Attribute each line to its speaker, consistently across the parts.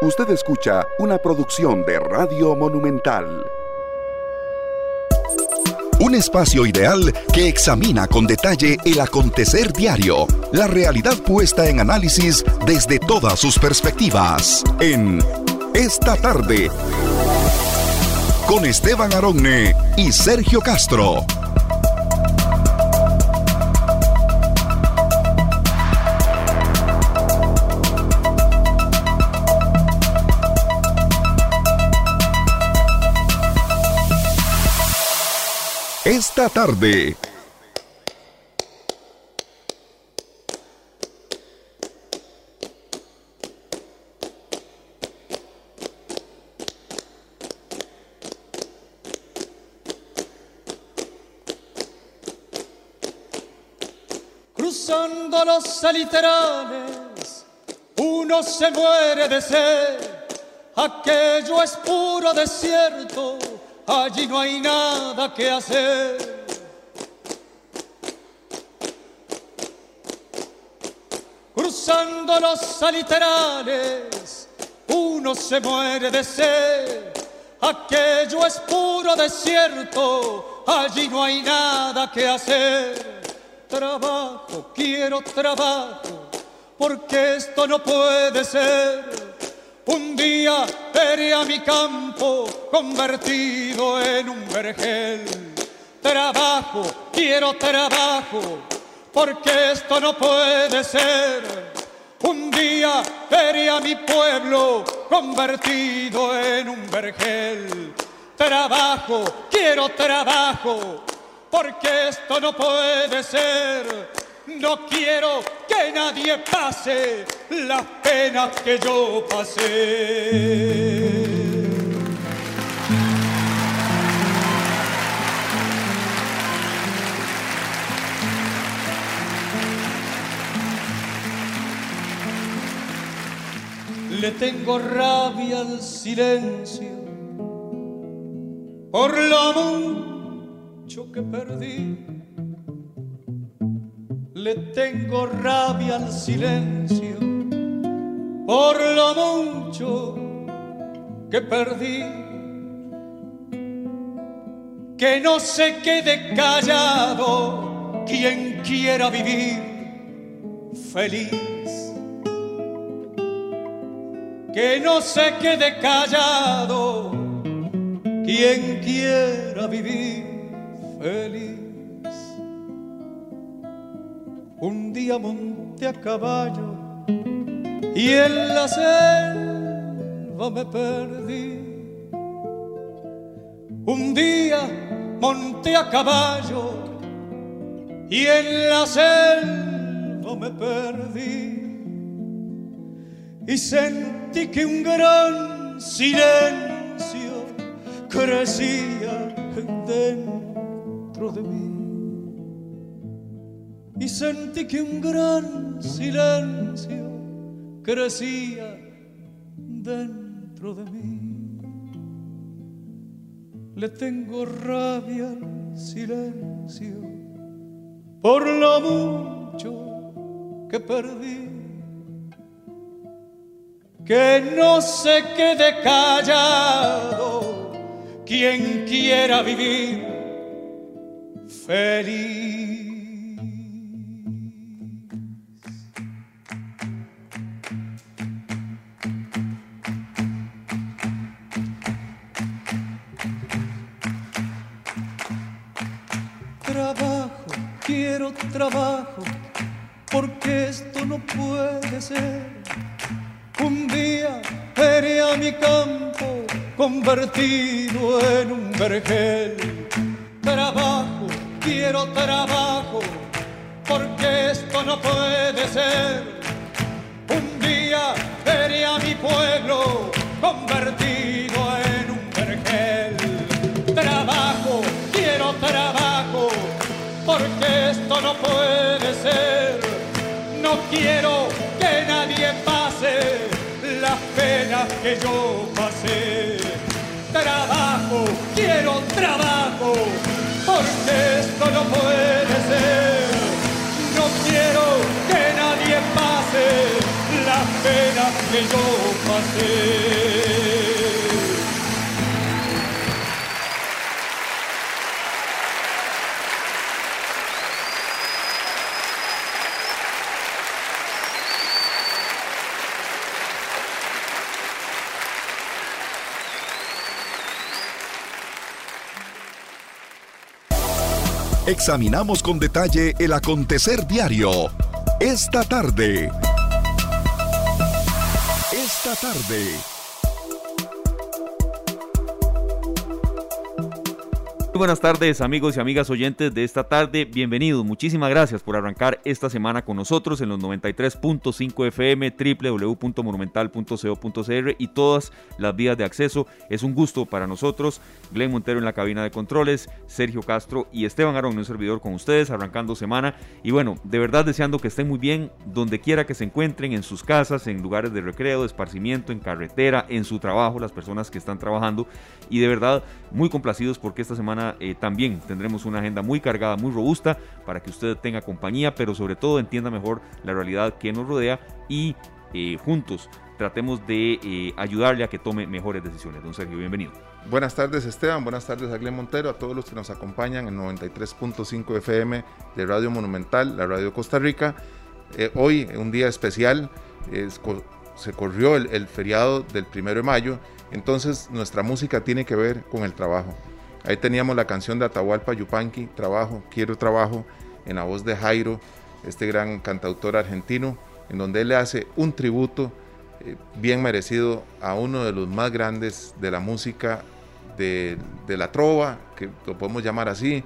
Speaker 1: Usted escucha una producción de Radio Monumental. Un espacio ideal que examina con detalle el acontecer diario, la realidad puesta en análisis desde todas sus perspectivas. En Esta tarde, con Esteban Aronne y Sergio Castro. Esta tarde.
Speaker 2: Cruzando los aliterales, uno se muere de sed, aquello es puro desierto allí no hay nada que hacer. Cruzando los aliterales, uno se muere de sed. Aquello es puro desierto, allí no hay nada que hacer. Trabajo, quiero trabajo, porque esto no puede ser un día a mi campo convertido en un vergel. Trabajo, quiero trabajo, porque esto no puede ser. Un día a mi pueblo convertido en un vergel. Trabajo, quiero trabajo, porque esto no puede ser. No quiero que nadie pase las penas que yo pasé. Le tengo rabia al silencio por lo mucho que perdí le tengo rabia al silencio por lo mucho que perdí. Que no se quede callado quien quiera vivir feliz. Que no se quede callado quien quiera vivir feliz. Un día monté a caballo y en la selva me perdí. Un día monté a caballo y en la selva me perdí. Y sentí que un gran silencio crecía dentro de mí y sentí que un gran silencio crecía dentro de mí. Le tengo rabia al silencio por lo mucho que perdí. Que no se quede callado quien quiera vivir feliz. Trabajo, porque esto no puede ser. Un día veré a mi campo convertido en un vergel. Trabajo, quiero trabajo, porque esto no puede ser. Un día veré a mi pueblo convertido en un vergel. No puede ser. No quiero que nadie pase las penas que yo pasé. Trabajo, quiero trabajo, porque esto no puede ser. No quiero que nadie pase las penas que yo pasé.
Speaker 1: Examinamos con detalle el acontecer diario. Esta tarde. Esta tarde.
Speaker 3: Buenas tardes amigos y amigas oyentes de esta tarde, bienvenidos, muchísimas gracias por arrancar esta semana con nosotros en los 93.5 FM, www.monumental.co.cr y todas las vías de acceso. Es un gusto para nosotros, Glenn Montero en la cabina de controles, Sergio Castro y Esteban Arón, un servidor con ustedes, arrancando semana. Y bueno, de verdad deseando que estén muy bien donde quiera que se encuentren, en sus casas, en lugares de recreo, de esparcimiento, en carretera, en su trabajo, las personas que están trabajando. Y de verdad muy complacidos porque esta semana eh, también tendremos una agenda muy cargada, muy robusta, para que usted tenga compañía, pero sobre todo entienda mejor la realidad que nos rodea y eh, juntos tratemos de eh, ayudarle a que tome mejores decisiones. Don Sergio, bienvenido.
Speaker 4: Buenas tardes Esteban, buenas tardes a Montero, a todos los que nos acompañan en 93.5 FM de Radio Monumental, la Radio Costa Rica. hoy, un día especial, se corrió el feriado del primero de mayo, entonces nuestra música tiene que ver con el trabajo. Ahí teníamos la canción de Atahualpa Yupanqui, Trabajo, Quiero Trabajo, en la voz de Jairo, este gran cantautor argentino, en donde él le hace un tributo eh, bien merecido a uno de los más grandes de la música de, la trova, que lo podemos llamar así,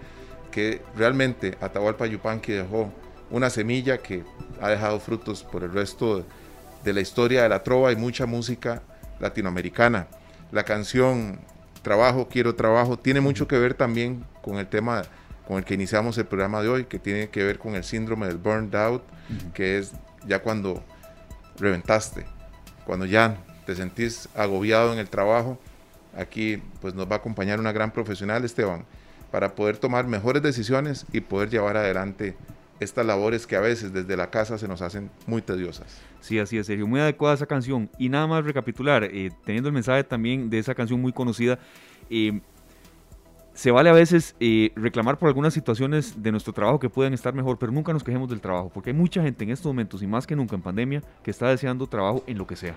Speaker 4: que realmente Atahualpa Yupanqui dejó una semilla que ha dejado frutos por el resto de la historia de la trova y mucha música latinoamericana. La canción trabajo, quiero trabajo, tiene mucho que ver también con el tema con el que iniciamos el programa de hoy, que tiene que ver con el síndrome del burned out, que es ya cuando reventaste, cuando ya te sentís agobiado en el trabajo. Aquí pues nos va a acompañar una gran profesional, Esteban, para poder tomar mejores decisiones y poder llevar adelante estas labores que a veces desde la casa se nos hacen muy tediosas.
Speaker 3: Sí, así es, Sergio. Muy adecuada esa canción. Y nada más recapitular, eh, teniendo el mensaje también de esa canción muy conocida, eh, se vale a veces eh, reclamar por algunas situaciones de nuestro trabajo que pueden estar mejor, pero nunca nos quejemos del trabajo, porque hay mucha gente en estos momentos y más que nunca en pandemia que está deseando trabajo en lo que sea.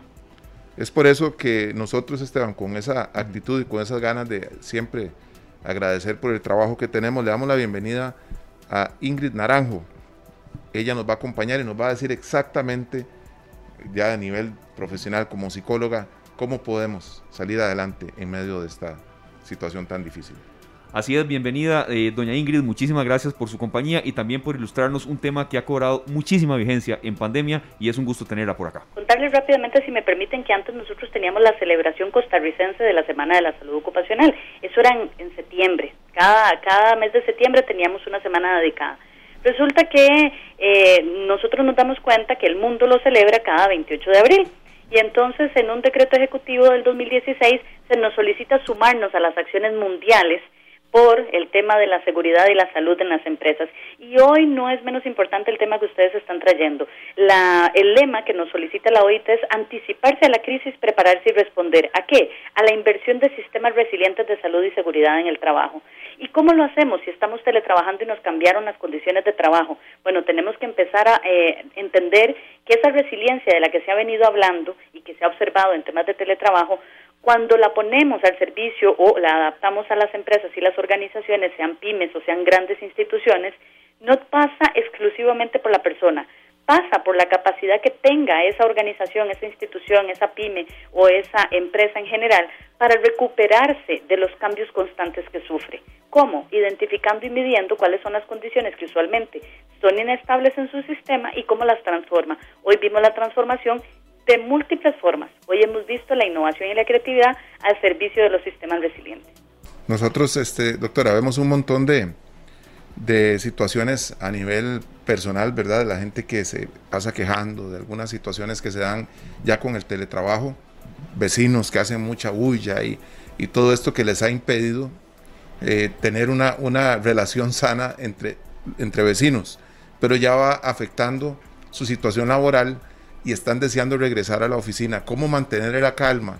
Speaker 4: Es por eso que nosotros, Esteban, con esa actitud y con esas ganas de siempre agradecer por el trabajo que tenemos, le damos la bienvenida a Ingrid Naranjo. Ella nos va a acompañar y nos va a decir exactamente ya a nivel profesional como psicóloga, cómo podemos salir adelante en medio de esta situación tan difícil.
Speaker 3: Así es, bienvenida, eh, doña Ingrid, muchísimas gracias por su compañía y también por ilustrarnos un tema que ha cobrado muchísima vigencia en pandemia y es un gusto tenerla por acá.
Speaker 5: Contarles rápidamente, si me permiten, que antes nosotros teníamos la celebración costarricense de la Semana de la Salud Ocupacional. Eso era en, septiembre. Cada, cada mes de septiembre teníamos una semana dedicada. Resulta que eh, nosotros nos damos cuenta que el mundo lo celebra cada 28 de abril. Y entonces en un decreto ejecutivo del 2016 se nos solicita sumarnos a las acciones mundiales por el tema de la seguridad y la salud en las empresas. Y hoy no es menos importante el tema que ustedes están trayendo. La, el lema que nos solicita la OIT es anticiparse a la crisis, prepararse y responder. ¿A qué? A la inversión de sistemas resilientes de salud y seguridad en el trabajo. ¿Y cómo lo hacemos si estamos teletrabajando y nos cambiaron las condiciones de trabajo? Bueno, tenemos que empezar a eh, entender que esa resiliencia de la que se ha venido hablando y que se ha observado en temas de teletrabajo cuando la ponemos al servicio o la adaptamos a las empresas y las organizaciones, sean pymes o sean grandes instituciones, no pasa exclusivamente por la persona, pasa por la capacidad que tenga esa organización, esa institución, esa pyme o esa empresa en general para recuperarse de los cambios constantes que sufre. ¿Cómo? Identificando y midiendo cuáles son las condiciones que usualmente son inestables en su sistema y cómo las transforma. Hoy vimos la transformación de múltiples formas. Hoy hemos visto la innovación y la creatividad al servicio de los sistemas resilientes.
Speaker 4: Nosotros, este, doctora, vemos un montón de, de situaciones a nivel personal, ¿verdad? La gente que se pasa quejando de algunas situaciones que se dan ya con el teletrabajo, vecinos que hacen mucha bulla y, y todo esto que les ha impedido eh, tener una, una relación sana entre, entre vecinos, pero ya va afectando su situación laboral y están deseando regresar a la oficina. ¿Cómo mantener la calma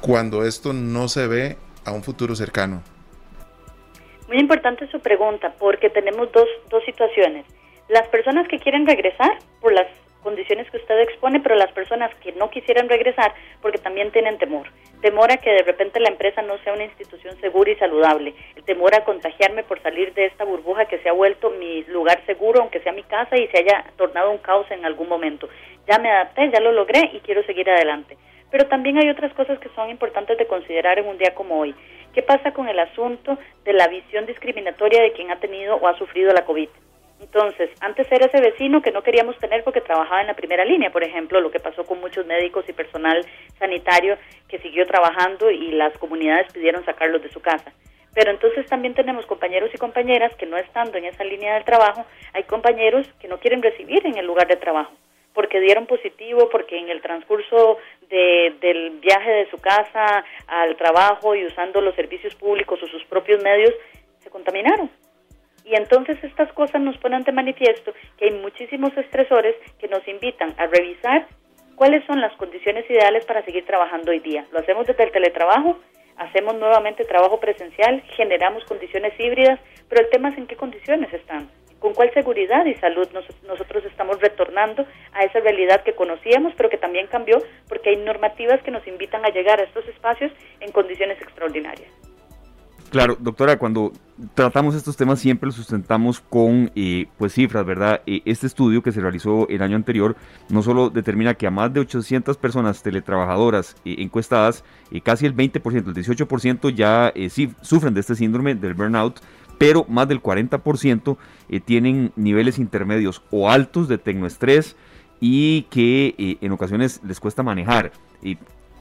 Speaker 4: cuando esto no se ve a un futuro cercano?
Speaker 5: Muy importante su pregunta porque tenemos dos, dos situaciones. Las personas que quieren regresar por las condiciones que usted expone, pero las personas que no quisieran regresar porque también tienen temor. Temor a que de repente la empresa no sea una institución segura y saludable. El temor a contagiarme por salir de esta burbuja que se ha vuelto mi lugar seguro, aunque sea mi casa y se haya tornado un caos en algún momento. Ya me adapté, ya lo logré y quiero seguir adelante. Pero también hay otras cosas que son importantes de considerar en un día como hoy. ¿Qué pasa con el asunto de la visión discriminatoria de quien ha tenido o ha sufrido la COVID? Entonces, antes era ese vecino que no queríamos tener porque trabajaba en la primera línea, por ejemplo, lo que pasó con muchos médicos y personal sanitario que siguió trabajando y las comunidades pidieron sacarlos de su casa. Pero entonces también tenemos compañeros y compañeras que no estando en esa línea del trabajo, hay compañeros que no quieren recibir en el lugar de trabajo porque dieron positivo, porque en el transcurso del viaje de su casa al trabajo y usando los servicios públicos o sus propios medios, se contaminaron. Y entonces estas cosas nos ponen de manifiesto que hay muchísimos estresores que nos invitan a revisar cuáles son las condiciones ideales para seguir trabajando hoy día. Lo hacemos desde el teletrabajo, hacemos nuevamente trabajo presencial, generamos condiciones híbridas, pero el tema es en qué condiciones están con cuál seguridad y salud nosotros estamos retornando a esa realidad que conocíamos, pero que también cambió porque hay normativas que nos invitan a llegar a estos espacios en condiciones extraordinarias.
Speaker 3: Claro, doctora, cuando tratamos estos temas siempre los sustentamos con eh, pues cifras, ¿verdad? Eh, este estudio que se realizó el año anterior no solo determina que a más de 800 personas teletrabajadoras eh, encuestadas, casi el 20%, el 18% ya sí, sufren de este síndrome del burnout, pero más del 40% eh, tienen niveles intermedios o altos de tecnoestrés y que en ocasiones les cuesta manejar.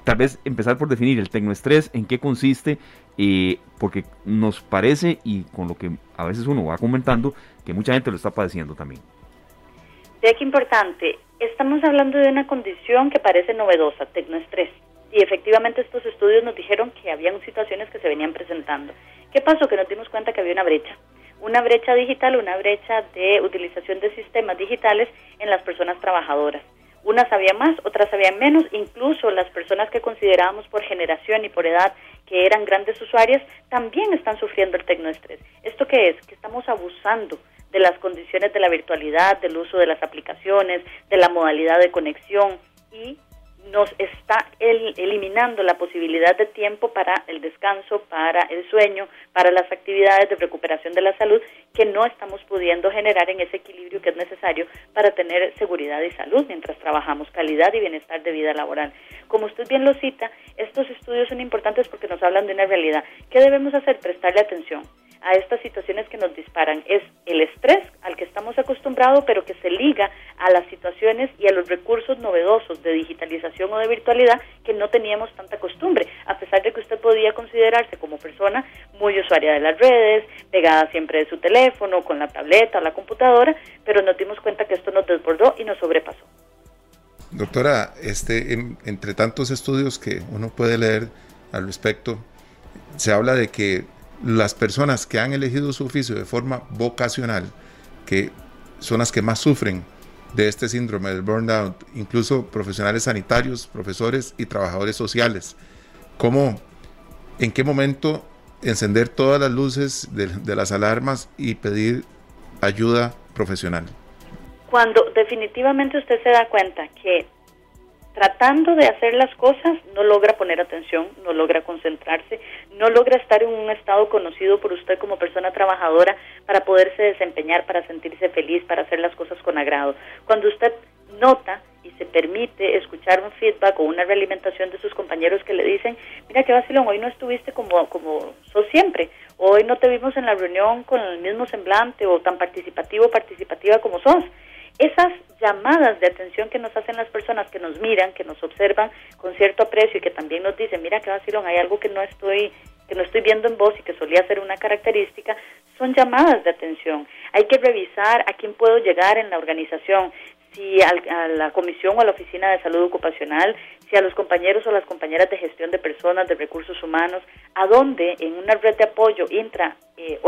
Speaker 3: Tal vez empezar por definir el tecnoestrés, en qué consiste, eh, porque nos parece, y con lo que a veces uno va comentando, que mucha gente lo está padeciendo también.
Speaker 5: De qué importante, estamos hablando de una condición que parece novedosa, tecnoestrés. Y efectivamente estos estudios nos dijeron que habían situaciones que se venían presentando. ¿Qué pasó? Que nos dimos cuenta que había una brecha. Una brecha digital, una brecha de utilización de sistemas digitales en las personas trabajadoras. Unas sabían más, otras sabían menos, incluso las personas que considerábamos por generación y por edad que eran grandes usuarias también están sufriendo el tecnoestrés. ¿Esto qué es? Que estamos abusando de las condiciones de la virtualidad, del uso de las aplicaciones, de la modalidad de conexión y nos está eliminando la posibilidad de tiempo para el descanso, para el sueño, para las actividades de recuperación de la salud que no estamos pudiendo generar en ese equilibrio que es necesario para tener seguridad y salud mientras trabajamos calidad y bienestar de vida laboral. Como usted bien lo cita, estos estudios son importantes porque nos hablan de una realidad. ¿Qué debemos hacer? Prestarle atención a estas situaciones que nos disparan. Es el estrés al que estamos acostumbrados, pero que se liga a las situaciones y a los recursos novedosos de digitalización o de virtualidad que no teníamos tanta costumbre, a pesar de que usted podía considerarse como persona muy usuaria de las redes, pegada siempre de su teléfono, con la tableta la computadora, pero nos dimos cuenta que esto nos desbordó y nos sobrepasó.
Speaker 4: Doctora, este, entre tantos estudios que uno puede leer al respecto, se habla de que las personas que han elegido su oficio de forma vocacional, que son las que más sufren de este síndrome del burnout, incluso profesionales sanitarios, profesores y trabajadores sociales. ¿Cómo, en qué momento encender todas las luces de, de las alarmas y pedir ayuda profesional?
Speaker 5: Cuando definitivamente usted se da cuenta que tratando de hacer las cosas no logra poner atención, no logra concentrarse, no logra estar en un estado conocido por usted como persona trabajadora para poderse desempeñar, para sentirse feliz, para hacer las cosas con agrado. Cuando usted nota y se permite escuchar un feedback o una realimentación de sus compañeros que le dicen, mira que vacilón, hoy no estuviste como, como sos siempre, hoy no te vimos en la reunión con el mismo semblante o tan participativo participativa como sos esas llamadas de atención que nos hacen las personas que nos miran, que nos observan con cierto aprecio y que también nos dicen, mira que vacilón, hay algo que no estoy que no estoy viendo en vos y que solía ser una característica, son llamadas de atención. Hay que revisar a quién puedo llegar en la organización. Si a la comisión o a la oficina de salud ocupacional, si a los compañeros o las compañeras de gestión de personas, de recursos humanos, a dónde en una red de apoyo intra eh,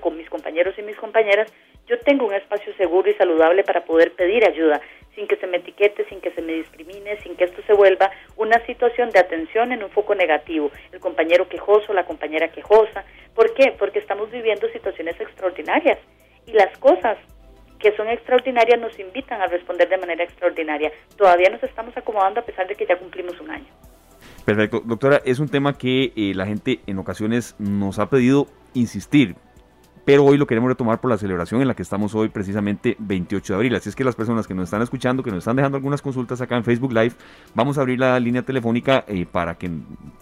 Speaker 5: con mis compañeros y mis compañeras, yo tengo un espacio seguro y saludable para poder pedir ayuda, sin que se me etiquete, sin que se me discrimine, sin que esto se vuelva una situación de atención en un foco negativo, el compañero quejoso, la compañera quejosa. ¿Por qué? Porque estamos viviendo situaciones extraordinarias y las cosas que son extraordinarias nos invitan a responder de manera extraordinaria. Todavía nos estamos acomodando a pesar de que ya cumplimos un año.
Speaker 3: Perfecto. Doctora, es un tema que eh, la gente en ocasiones nos ha pedido insistir pero hoy lo queremos retomar por la celebración en la que estamos hoy, precisamente 28 de abril. Así es que las personas que nos están escuchando, que nos están dejando algunas consultas acá en Facebook Live, vamos a abrir la línea telefónica eh, para que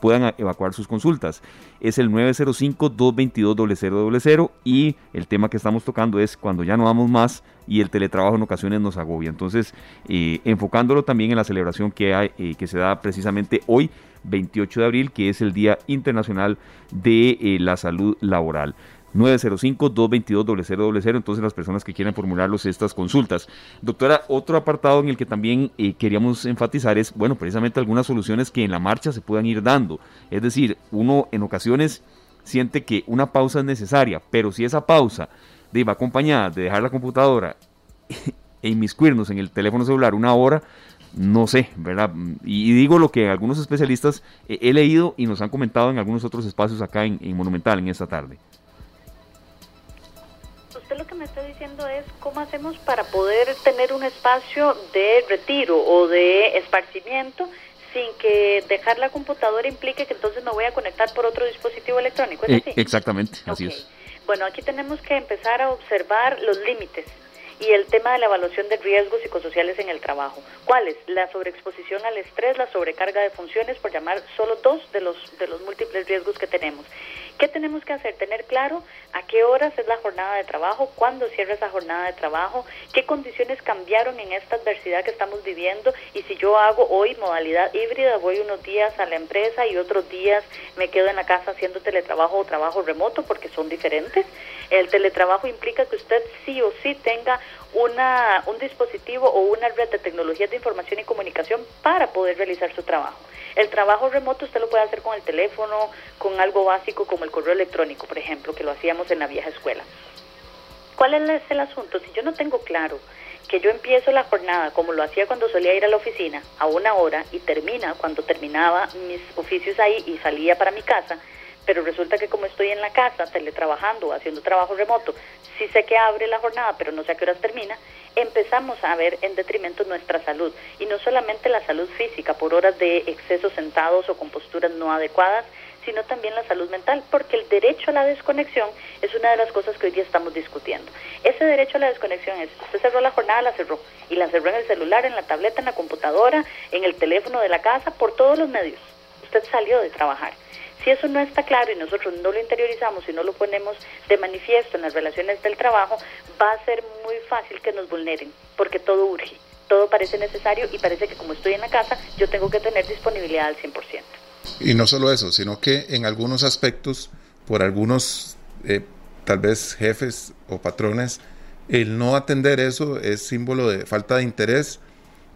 Speaker 3: puedan evacuar sus consultas. Es el 905-222-0000 y el tema que estamos tocando es cuando ya no vamos más y el teletrabajo en ocasiones nos agobia. Entonces, eh, enfocándolo también en la celebración que, hay, eh, que se da precisamente hoy, 28 de abril, que es el Día Internacional de la Salud Laboral. 905-222-0000, entonces las personas que quieran formularlos estas consultas. Doctora, otro apartado en el que también eh, queríamos enfatizar es, bueno, precisamente algunas soluciones que en la marcha se puedan ir dando. Es decir, uno en ocasiones siente que una pausa es necesaria, pero si esa pausa va acompañada de dejar la computadora e inmiscuirnos en el teléfono celular una hora, no sé, ¿verdad? Y, digo lo que algunos especialistas he leído y nos han comentado en algunos otros espacios acá en Monumental en esta tarde
Speaker 5: lo que me está diciendo es cómo hacemos para poder tener un espacio de retiro o de esparcimiento sin que dejar la computadora implique que entonces me voy a conectar por otro dispositivo electrónico.
Speaker 3: ¿Es eh, Exactamente, así es.
Speaker 5: Bueno, aquí tenemos que empezar a observar los límites y el tema de la evaluación de riesgos psicosociales en el trabajo. ¿Cuáles? La sobreexposición al estrés, la sobrecarga de funciones, por llamar solo dos de los, de los múltiples riesgos que tenemos. ¿Qué tenemos que hacer? Tener claro a qué horas es la jornada de trabajo, cuándo cierra esa jornada de trabajo, qué condiciones cambiaron en esta adversidad que estamos viviendo y si yo hago hoy modalidad híbrida, voy unos días a la empresa y otros días me quedo en la casa haciendo teletrabajo o trabajo remoto porque son diferentes. El teletrabajo implica que usted sí o sí tenga una, un dispositivo o una red de tecnologías de información y comunicación para poder realizar su trabajo. El trabajo remoto usted lo puede hacer con el teléfono, con algo básico como el correo electrónico, por ejemplo, que lo hacíamos en la vieja escuela. ¿Cuál es el asunto? Si yo no tengo claro que yo empiezo la jornada como lo hacía cuando solía ir a la oficina a una hora y termina cuando terminaba mis oficios ahí y salía para mi casa, pero resulta que como estoy en la casa teletrabajando, haciendo trabajo remoto, sí sé que abre la jornada, pero no sé a qué horas termina, empezamos a ver en detrimento nuestra salud y no solamente la salud física por horas de excesos sentados o con posturas no adecuadas, sino también la salud mental, porque el derecho a la desconexión es una de las cosas que hoy día estamos discutiendo. Ese derecho a la desconexión es, usted cerró la jornada, la cerró, y la cerró en el celular, en la tableta, en la computadora, en el teléfono de la casa, por todos los medios. Usted salió de trabajar. Si eso no está claro y nosotros no lo interiorizamos y no lo ponemos de manifiesto en las relaciones del trabajo, va a ser muy fácil que nos vulneren, porque todo urge, todo parece necesario y parece que como estoy en la casa, yo tengo que tener disponibilidad al 100%.
Speaker 4: Y no solo eso, sino que en algunos aspectos, por algunos eh, tal vez jefes o patrones, el no atender eso es símbolo de falta de interés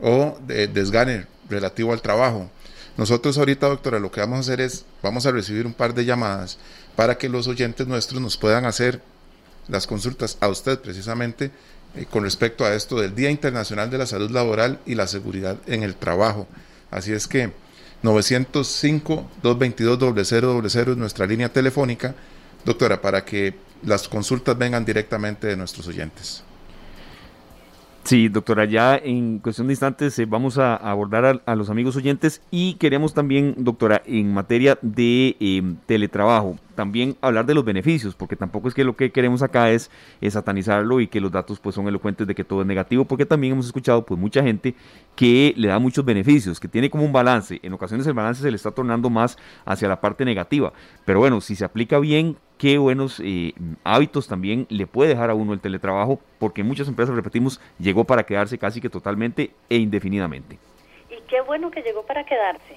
Speaker 4: o de desgane relativo al trabajo. Nosotros ahorita, doctora, lo que vamos a hacer es, vamos a recibir un par de llamadas para que los oyentes nuestros nos puedan hacer las consultas a usted precisamente eh, con respecto a esto del Día Internacional de la Salud Laboral y la Seguridad en el Trabajo. Así es que 905-222-0000 es nuestra línea telefónica, doctora, para que las consultas vengan directamente de nuestros oyentes.
Speaker 3: Sí, doctora, ya en cuestión de instantes eh, vamos a abordar a, los amigos oyentes y queremos también, doctora, en materia de em, teletrabajo, también hablar de los beneficios, porque tampoco es que lo que queremos acá es, satanizarlo y que los datos pues son elocuentes de que todo es negativo, porque también hemos escuchado pues mucha gente que le da muchos beneficios, que tiene como un balance, en ocasiones el balance se le está tornando más hacia la parte negativa, pero bueno, si se aplica bien, qué buenos eh, hábitos también le puede dejar a uno el teletrabajo, porque muchas empresas, repetimos, llegó para quedarse casi que totalmente e indefinidamente.
Speaker 5: Y qué bueno que llegó para quedarse.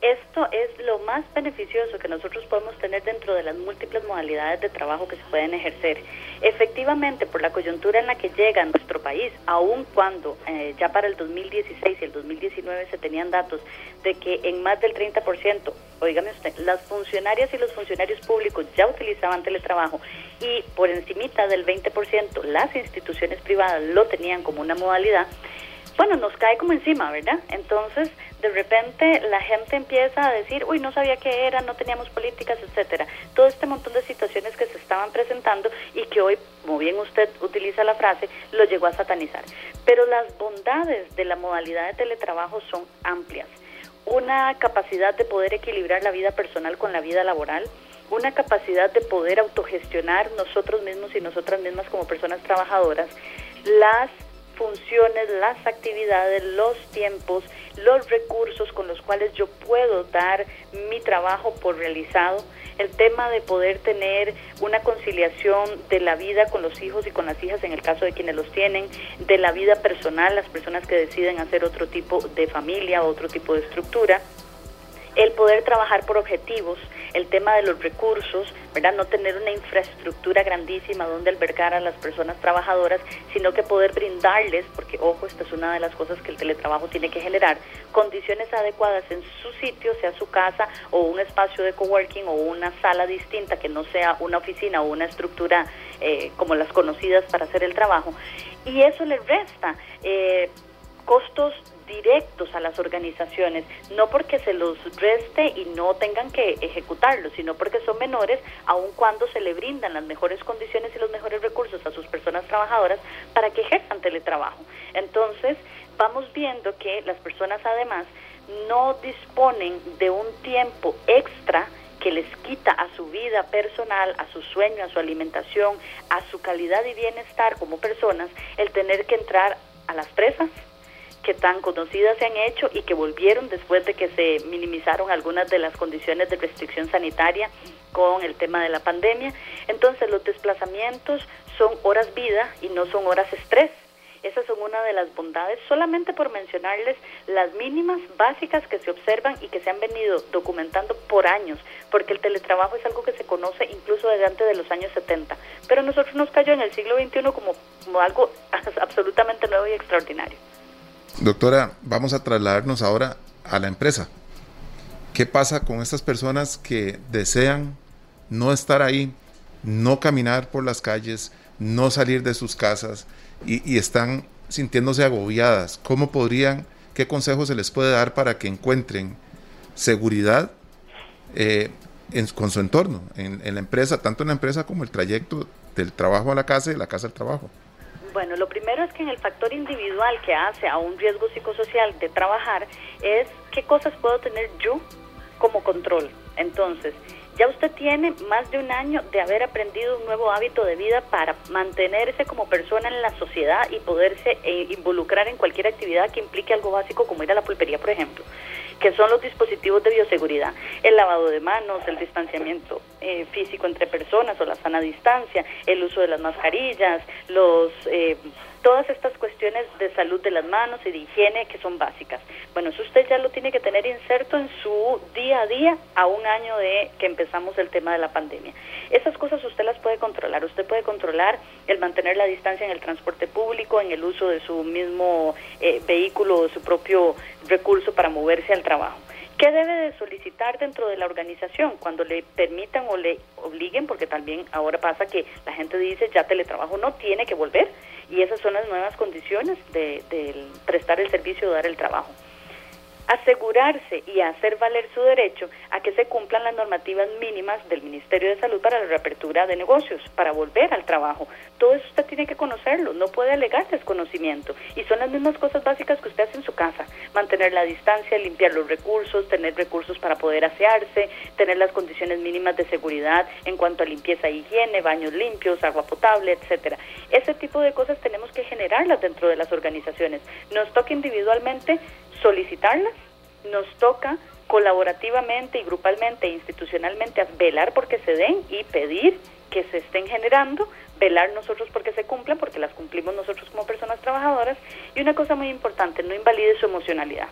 Speaker 5: Esto es lo más beneficioso que nosotros podemos tener dentro de las múltiples modalidades de trabajo que se pueden ejercer. Efectivamente, por la coyuntura en la que llega nuestro país, aun cuando eh, ya para el 2016 y el 2019 se tenían datos de que en más del 30%, oígame usted, las funcionarias y los funcionarios públicos ya utilizaban teletrabajo y por encimita del 20% las instituciones privadas lo tenían como una modalidad, bueno, nos cae como encima, ¿verdad? Entonces, de repente la gente empieza a decir, uy, no sabía qué era, no teníamos políticas, etcétera. Todo este montón de situaciones que se estaban presentando y que hoy, como bien usted utiliza la frase, lo llegó a satanizar. Pero las bondades de la modalidad de teletrabajo son amplias. Una capacidad de poder equilibrar la vida personal con la vida laboral, una capacidad de poder autogestionar nosotros mismos y nosotras mismas como personas trabajadoras, las funciones, las actividades, los tiempos, los recursos con los cuales yo puedo dar mi trabajo por realizado, el tema de poder tener una conciliación de la vida con los hijos y con las hijas en el caso de quienes los tienen, de la vida personal, las personas que deciden hacer otro tipo de familia, otro tipo de estructura, el poder trabajar por objetivos, el tema de los recursos, ¿verdad? No tener una infraestructura grandísima donde albergar a las personas trabajadoras, sino que poder brindarles, porque ojo, esta es una de las cosas que el teletrabajo tiene que generar, condiciones adecuadas en su sitio, sea su casa o un espacio de coworking o una sala distinta que no sea una oficina o una estructura eh, como las conocidas para hacer el trabajo. Y eso le resta eh, costos directos a las organizaciones, no porque se los reste y no tengan que ejecutarlo, sino porque son menores, aun cuando se le brindan las mejores condiciones y los mejores recursos a sus personas trabajadoras para que ejerzan teletrabajo. Entonces, vamos viendo que las personas además no disponen de un tiempo extra que les quita a su vida personal, a su sueño, a su alimentación, a su calidad y bienestar como personas, el tener que entrar a las presas, que tan conocidas se han hecho y que volvieron después de que se minimizaron algunas de las condiciones de restricción sanitaria con el tema de la pandemia. Entonces los desplazamientos son horas vida y no son horas estrés. Esas son una de las bondades, solamente por mencionarles las mínimas básicas que se observan y que se han venido documentando por años, porque el teletrabajo es algo que se conoce incluso desde antes de los años 70, pero a nosotros nos cayó en el siglo XXI como, como algo absolutamente nuevo y extraordinario.
Speaker 4: Doctora, vamos a trasladarnos ahora a la empresa. ¿Qué pasa con estas personas que desean no estar ahí, no caminar por las calles, no salir de sus casas y, están sintiéndose agobiadas? ¿Cómo podrían, qué consejos se les puede dar para que encuentren seguridad eh, con su entorno, en, en la empresa, tanto en la empresa como el trayecto del trabajo a la casa y de la casa al trabajo?
Speaker 5: Bueno, lo primero es que en el factor individual que hace a un riesgo psicosocial de trabajar es qué cosas puedo tener yo como control. Entonces, ya usted tiene más de un año de haber aprendido un nuevo hábito de vida para mantenerse como persona en la sociedad y poderse eh, involucrar en cualquier actividad que implique algo básico como ir a la pulpería, por ejemplo que son los dispositivos de bioseguridad, el lavado de manos, el distanciamiento eh, físico entre personas o la sana distancia, el uso de las mascarillas, los eh, todas estas cuestiones de salud de las manos y de higiene que son básicas. Bueno, eso usted ya lo tiene que tener inserto en su día a día a un año de que empezamos el tema de la pandemia. Esas cosas usted las puede controlar. Usted puede controlar el mantener la distancia en el transporte público, en el uso de su mismo eh, vehículo o su propio recurso para moverse al trabajo. ¿Qué debe de solicitar dentro de la organización cuando le permitan o le obliguen? Porque también ahora pasa que la gente dice ya teletrabajo no tiene que volver y esas son las nuevas condiciones de, de prestar el servicio o dar el trabajo asegurarse y hacer valer su derecho a que se cumplan las normativas mínimas del Ministerio de Salud para la reapertura de negocios, para volver al trabajo. Todo eso usted tiene que conocerlo, no puede alegar desconocimiento. Y son las mismas cosas básicas que usted hace en su casa. Mantener la distancia, limpiar los recursos, tener recursos para poder asearse, tener las condiciones mínimas de seguridad en cuanto a limpieza e higiene, baños limpios, agua potable, etcétera. Ese tipo de cosas tenemos que generarlas dentro de las organizaciones. Nos toca individualmente solicitarlas, nos toca colaborativamente y grupalmente e institucionalmente velar porque se den y pedir que se estén generando, velar nosotros porque se cumplan, porque las cumplimos nosotros como personas trabajadoras. Y una cosa muy importante, no invalide su emocionalidad.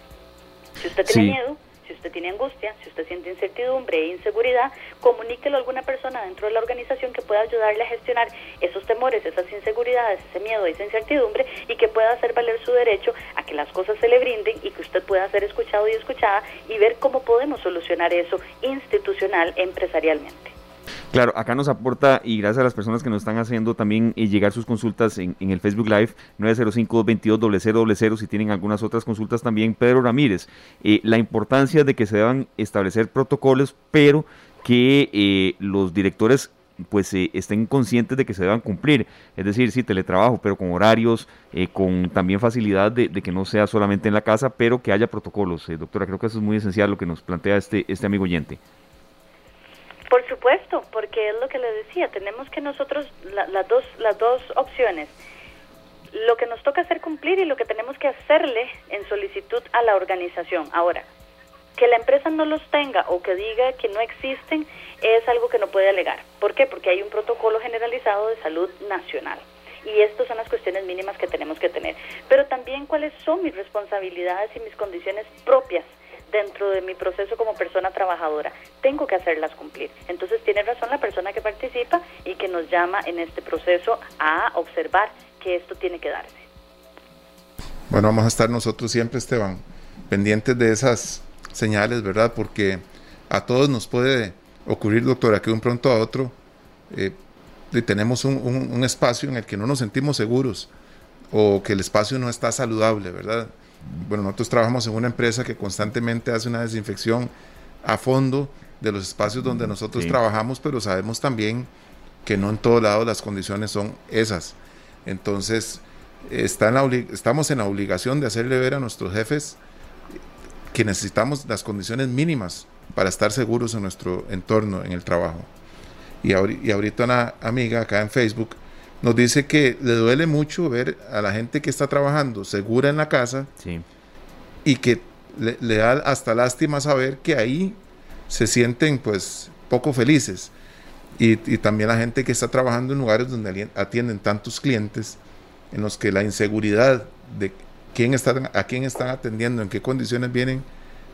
Speaker 5: Si usted tiene miedo, si usted tiene angustia, si usted siente incertidumbre e inseguridad, comuníquelo a alguna persona dentro de la organización que pueda ayudarle a gestionar esos temores, esas inseguridades, ese miedo, esa incertidumbre y que pueda hacer valer su derecho a que las cosas se le brinden y que usted pueda ser escuchado y escuchada y ver cómo podemos solucionar eso institucional, empresarialmente.
Speaker 3: Claro, acá nos aporta y gracias a las personas que nos están haciendo también eh, llegar sus consultas en, el Facebook Live 905-222-0000 si tienen algunas otras consultas también. Pedro Ramírez, eh, la importancia de que se deban establecer protocolos, pero que eh, los directores pues estén conscientes de que se deban cumplir, es decir, sí, teletrabajo, pero con horarios, con también facilidad de, que no sea solamente en la casa, pero que haya protocolos. doctora, creo que eso es muy esencial lo que nos plantea este, este amigo oyente.
Speaker 5: Por supuesto, porque es lo que le decía, tenemos que nosotros las dos las dos opciones. Lo que nos toca hacer cumplir y lo que tenemos que hacerle en solicitud a la organización. Ahora, que la empresa no los tenga o que diga que no existen es algo que no puede alegar. ¿Por qué? Porque hay un protocolo generalizado de salud nacional. Y estas son las cuestiones mínimas que tenemos que tener. Pero también cuáles son mis responsabilidades y mis condiciones propias dentro de mi proceso como persona trabajadora. Tengo que hacerlas cumplir. Entonces tiene razón la persona que participa y que nos llama en este proceso a observar que esto tiene que darse.
Speaker 4: Bueno, vamos a estar nosotros siempre, Esteban, pendientes de esas señales, ¿verdad? Porque a todos nos puede ocurrir, doctora, que de un pronto a otro eh, tenemos un, un espacio en el que no nos sentimos seguros o que el espacio no está saludable, ¿verdad? Bueno, nosotros trabajamos en una empresa que constantemente hace una desinfección a fondo de los espacios donde nosotros trabajamos, pero sabemos también que no en todo lado las condiciones son esas. Entonces, estamos en la obligación de hacerle ver a nuestros jefes que necesitamos las condiciones mínimas para estar seguros en nuestro entorno, en el trabajo. Y, y ahorita una amiga acá en Facebook nos dice que le duele mucho ver a la gente que está trabajando segura en la casa y que le, da hasta lástima saber que ahí se sienten pues poco felices. Y, también la gente que está trabajando en lugares donde atienden tantos clientes, en los que la inseguridad de quién está, a quién están atendiendo, en qué condiciones vienen,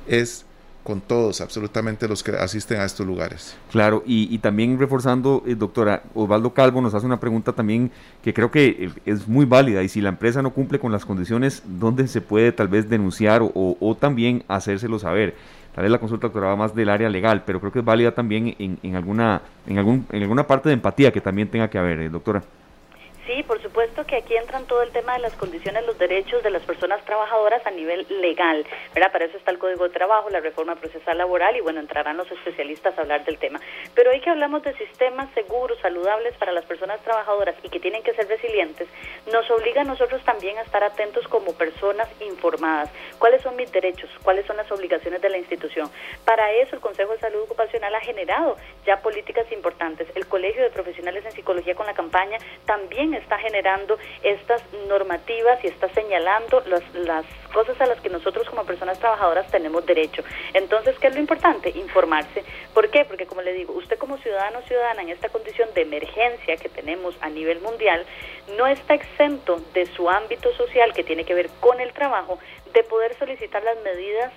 Speaker 4: es con todos, absolutamente los que asisten a estos lugares.
Speaker 3: Claro, y, también reforzando, eh, doctora, Osvaldo Calvo nos hace una pregunta también que creo que eh, es muy válida, y si la empresa no cumple con las condiciones, ¿dónde se puede tal vez denunciar o, también hacérselo saber? Tal vez la consulta doctora va más del área legal, pero creo que es válida también en, alguna, en, algún, en alguna parte de empatía que también tenga que haber, eh, doctora.
Speaker 5: Sí, por supuesto que aquí entran todo el tema de las condiciones, los derechos de las personas trabajadoras a nivel legal, ¿verdad? Para eso está el Código de Trabajo, la reforma procesal laboral y bueno, entrarán los especialistas a hablar del tema. Pero hoy que hablamos de sistemas seguros, saludables para las personas trabajadoras y que tienen que ser resilientes, nos obliga a nosotros también a estar atentos como personas informadas. ¿Cuáles son mis derechos? ¿Cuáles son las obligaciones de la institución? Para eso el Consejo de Salud Ocupacional ha generado ya políticas importantes. El Colegio de Profesionales en Psicología con la campaña también está generando estas normativas y está señalando las, las cosas a las que nosotros como personas trabajadoras tenemos derecho. Entonces, ¿qué es lo importante? Informarse. ¿Por qué? Porque como le digo, usted como ciudadano o ciudadana en esta condición de emergencia que tenemos a nivel mundial, no está exento de su ámbito social que tiene que ver con el trabajo de poder solicitar las medidas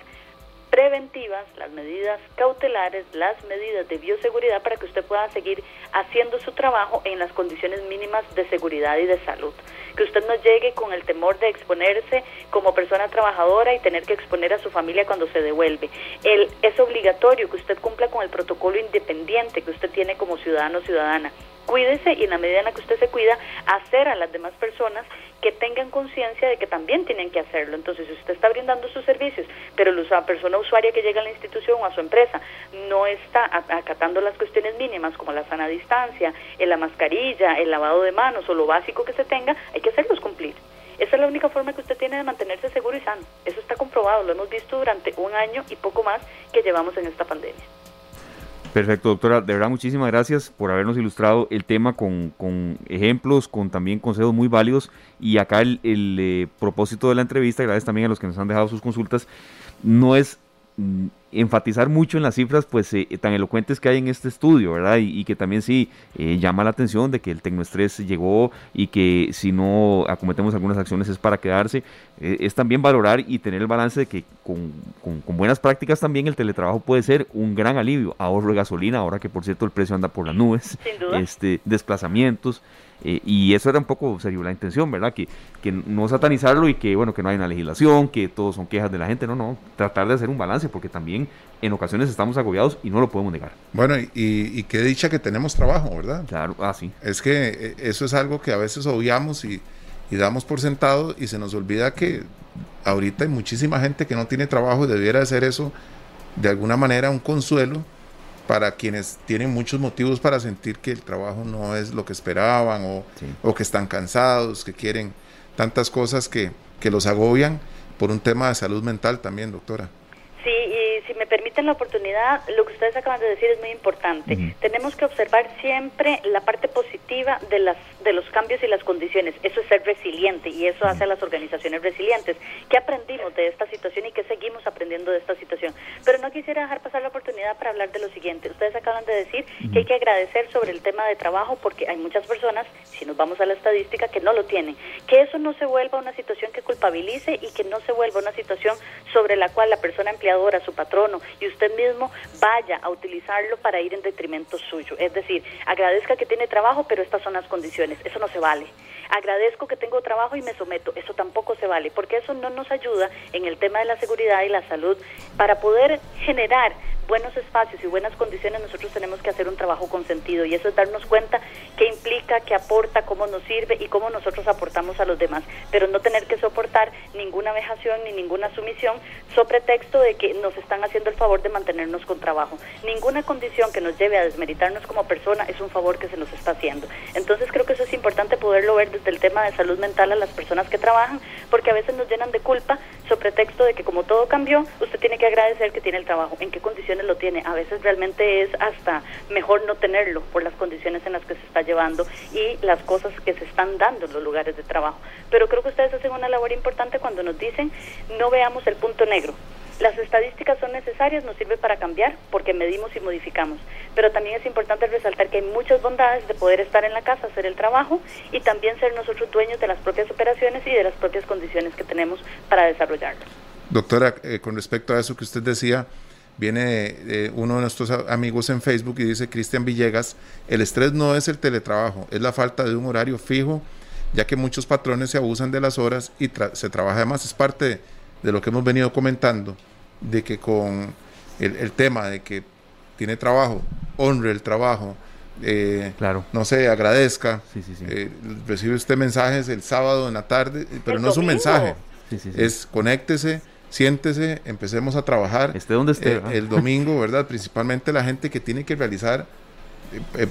Speaker 5: preventivas, las medidas cautelares, las medidas de bioseguridad para que usted pueda seguir haciendo su trabajo en las condiciones mínimas de seguridad y de salud. Que usted no llegue con el temor de exponerse como persona trabajadora y tener que exponer a su familia cuando se devuelve. El, es obligatorio que usted cumpla con el protocolo independiente que usted tiene como ciudadano o ciudadana cuídese y en la medida en la que usted se cuida, hacer a las demás personas que tengan conciencia de que también tienen que hacerlo. Entonces, si usted está brindando sus servicios, pero la persona usuaria que llega a la institución o a su empresa no está acatando las cuestiones mínimas como la sana distancia, la mascarilla, el lavado de manos o lo básico que se tenga, hay que hacerlos cumplir. Esa es la única forma que usted tiene de mantenerse seguro y sano. Eso está comprobado, lo hemos visto durante un año y poco más que llevamos en esta pandemia.
Speaker 3: Perfecto, doctora. De verdad, muchísimas gracias por habernos ilustrado el tema con, ejemplos, con también consejos muy válidos. Y acá el, eh, propósito de la entrevista, gracias también a los que nos han dejado sus consultas, no es enfatizar mucho en las cifras pues eh, tan elocuentes que hay en este estudio, ¿verdad? Y, que también sí eh, llama la atención de que el tecnoestrés llegó y que si no acometemos algunas acciones es para quedarse. es también valorar y tener el balance de que con, con, buenas prácticas también el teletrabajo puede ser un gran alivio. Ahorro de gasolina, ahora que por cierto el precio anda por las nubes. Este, desplazamientos. Eh, y eso era un poco, serio, la intención, ¿verdad? Que, que no satanizarlo y que, bueno, que no hay una legislación, que todos son quejas de la gente, no, no, tratar de hacer un balance, porque también en ocasiones estamos agobiados y no lo podemos negar.
Speaker 4: Bueno, y, y qué dicha que tenemos trabajo, ¿verdad?
Speaker 3: Claro, ah, sí.
Speaker 4: Es que eh, eso es algo que a veces obviamos y, y damos por sentado y se nos olvida que ahorita hay muchísima gente que no tiene trabajo y debiera hacer eso de alguna manera un consuelo para quienes tienen muchos motivos para sentir que el trabajo no es lo que esperaban o, o que están cansados, que quieren tantas cosas que, que los agobian por un tema de salud mental también, doctora.
Speaker 5: Sí, y si me permiten la oportunidad, lo que ustedes acaban de decir es muy importante. Tenemos que observar siempre la parte positiva de las de los cambios y las condiciones. Eso es ser resiliente y eso hace a las organizaciones resilientes. ¿Qué aprendimos de esta situación y qué seguimos aprendiendo de esta situación? Pero no quisiera dejar pasar la oportunidad para hablar de lo siguiente. Ustedes acaban de decir que hay que agradecer sobre el tema de trabajo porque hay muchas personas, si nos vamos a la estadística, que no lo tienen. Que eso no se vuelva una situación que culpabilice y que no se vuelva una situación sobre la cual la persona empleadora, su patrono y usted mismo vaya a utilizarlo para ir en detrimento suyo. Es decir, agradezca que tiene trabajo, pero estas son las condiciones eso no se vale. Agradezco que tengo trabajo y me someto, eso tampoco se vale, porque eso no nos ayuda en el tema de la seguridad y la salud para poder generar buenos espacios y buenas condiciones, nosotros tenemos que hacer un trabajo con sentido y eso es darnos cuenta qué implica, qué aporta, cómo nos sirve y cómo nosotros aportamos a los demás, pero no tener que soportar ninguna vejación ni ninguna sumisión sobre pretexto de que nos están haciendo el favor de mantenernos con trabajo. Ninguna condición que nos lleve a desmeritarnos como persona es un favor que se nos está haciendo. Entonces creo que eso es importante poderlo ver desde el tema de salud mental a las personas que trabajan, porque a veces nos llenan de culpa sobre pretexto de que como todo cambió, usted tiene que agradecer que tiene el trabajo. ¿En qué condiciones lo tiene. A veces realmente es hasta mejor no tenerlo por las condiciones en las que se está llevando y las cosas que se están dando en los lugares de trabajo. Pero creo que ustedes hacen una labor importante cuando nos dicen no veamos el punto negro. Las estadísticas son necesarias, nos sirve para cambiar porque medimos y modificamos, pero también es importante resaltar que hay muchas bondades de poder estar en la casa, hacer el trabajo y también ser nosotros dueños de las propias operaciones y de las propias condiciones que tenemos para desarrollarlas.
Speaker 4: Doctora, eh, con respecto a eso que usted decía, viene eh, uno de nuestros amigos en Facebook y dice, Cristian Villegas, el estrés no es el teletrabajo, es la falta de un horario fijo, ya que muchos patrones se abusan de las horas y se trabaja además. Es parte de, lo que hemos venido comentando, de que con el, tema de que tiene trabajo, honre el trabajo, eh, claro. no sé, agradezca, eh, recibe usted mensajes el sábado en la tarde, pero no es un mensaje, es conéctese siéntese, empecemos a trabajar.
Speaker 3: Esté donde esté.
Speaker 4: Eh, el domingo, ¿verdad? Principalmente la gente que tiene que realizar, eh,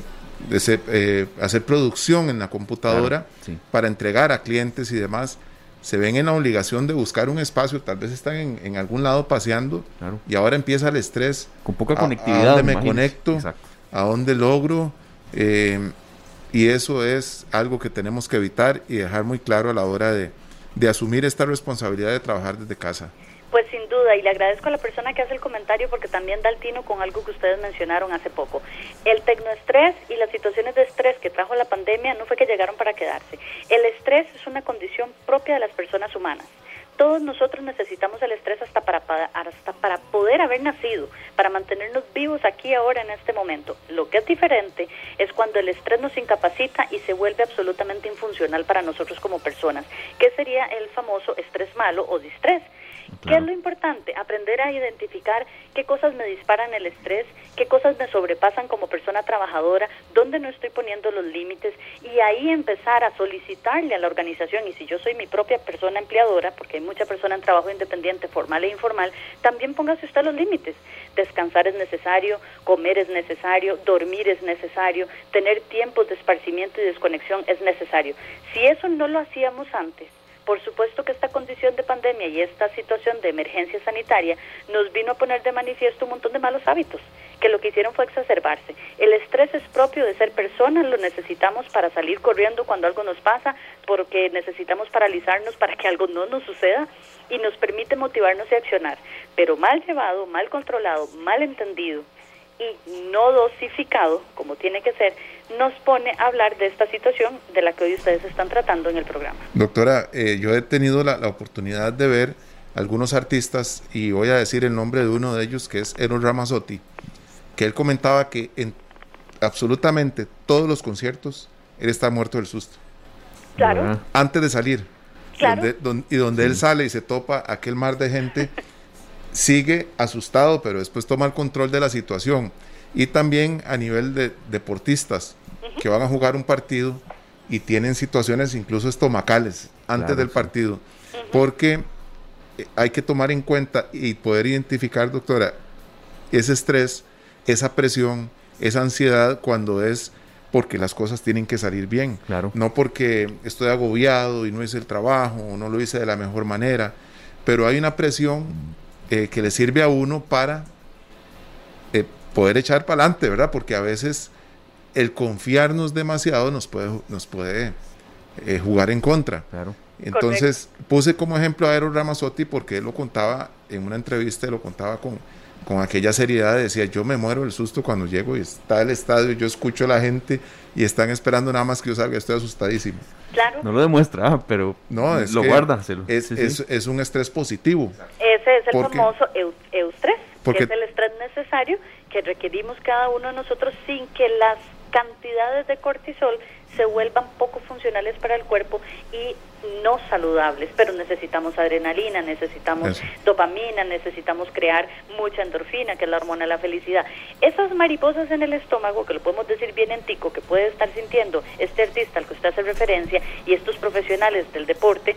Speaker 4: eh, hacer producción en la computadora para entregar a clientes y demás, se ven en la obligación de buscar un espacio, tal vez están en, algún lado paseando y ahora empieza el estrés.
Speaker 3: Con poca conectividad.
Speaker 4: A, dónde me conecto, a dónde logro. y eso es algo que tenemos que evitar y dejar muy claro a la hora de, de asumir esta responsabilidad de trabajar desde casa.
Speaker 5: Pues sin duda, y le agradezco a la persona que hace el comentario porque también da el tino con algo que ustedes mencionaron hace poco. El tecnoestrés y las situaciones de estrés que trajo la pandemia no fue que llegaron para quedarse. El estrés es una condición propia de las personas humanas. Todos nosotros necesitamos el estrés hasta para, hasta para poder haber nacido, para mantenernos vivos aquí ahora en este momento. Lo que es diferente es cuando el estrés nos incapacita y se vuelve absolutamente infuncional para nosotros como personas, que sería el famoso estrés malo o distrés ¿Qué es lo importante? Aprender a identificar qué cosas me disparan el estrés, qué cosas me sobrepasan como persona trabajadora, dónde no estoy poniendo los límites y ahí empezar a solicitarle a la organización y si yo soy mi propia persona empleadora, porque hay mucha persona en trabajo independiente, formal e informal, también póngase usted los límites. Descansar es necesario, comer es necesario, dormir es necesario, tener tiempos de esparcimiento y desconexión es necesario. Si eso no lo hacíamos antes, por supuesto que esta condición de pandemia y esta situación de emergencia sanitaria nos vino a poner de manifiesto un montón de malos hábitos, que lo que hicieron fue exacerbarse. El estrés es propio de ser personas, lo necesitamos para salir corriendo cuando algo nos pasa, porque necesitamos paralizarnos para que algo no nos suceda y nos permite motivarnos y accionar, pero mal llevado, mal controlado, mal entendido y no dosificado, como tiene que ser, nos pone a hablar de esta situación de la que hoy ustedes están tratando en el programa.
Speaker 4: Doctora, eh, yo he tenido la, oportunidad de ver algunos artistas y voy a decir el nombre de uno de ellos que es Eros Ramazzotti, que él comentaba que en absolutamente todos los conciertos él está muerto del susto.
Speaker 5: Claro.
Speaker 4: Antes de salir. y donde él sale y se topa aquel mar de gente, sigue asustado, pero después toma el control de la situación. Y también a nivel de deportistas que van a jugar un partido y tienen situaciones incluso estomacales antes del partido. Porque eh, hay que tomar en cuenta y poder identificar, doctora, ese estrés, esa presión, esa ansiedad cuando es porque las cosas tienen que salir bien.
Speaker 3: Claro.
Speaker 4: No porque estoy agobiado y no hice el trabajo o no lo hice de la mejor manera. Pero hay una presión eh, que le sirve a uno para eh, poder echar para adelante, ¿verdad? Porque a veces el confiarnos demasiado nos puede, nos puede eh, jugar en contra.
Speaker 3: Claro.
Speaker 4: Entonces puse como ejemplo a Eero Ramazzotti porque él lo contaba en una entrevista, lo contaba con, con aquella seriedad, decía, yo me muero del susto cuando llego y está el estadio, yo escucho a la gente y están esperando nada más que yo salga, estoy asustadísimo.
Speaker 5: Claro.
Speaker 3: No lo demuestra, pero
Speaker 4: no,
Speaker 3: lo guarda.
Speaker 4: Es, es, un estrés positivo.
Speaker 5: Ese es el famoso eustrés, porque, que es el estrés necesario que requerimos cada uno de nosotros sin que las cantidades de cortisol se vuelvan poco funcionales para el cuerpo y no saludables, pero necesitamos adrenalina, necesitamos dopamina, necesitamos crear mucha endorfina, que es la hormona de la felicidad. Esas mariposas en el estómago, que lo podemos decir bien en tico, que puede estar sintiendo este artista al que usted hace referencia y estos profesionales del deporte,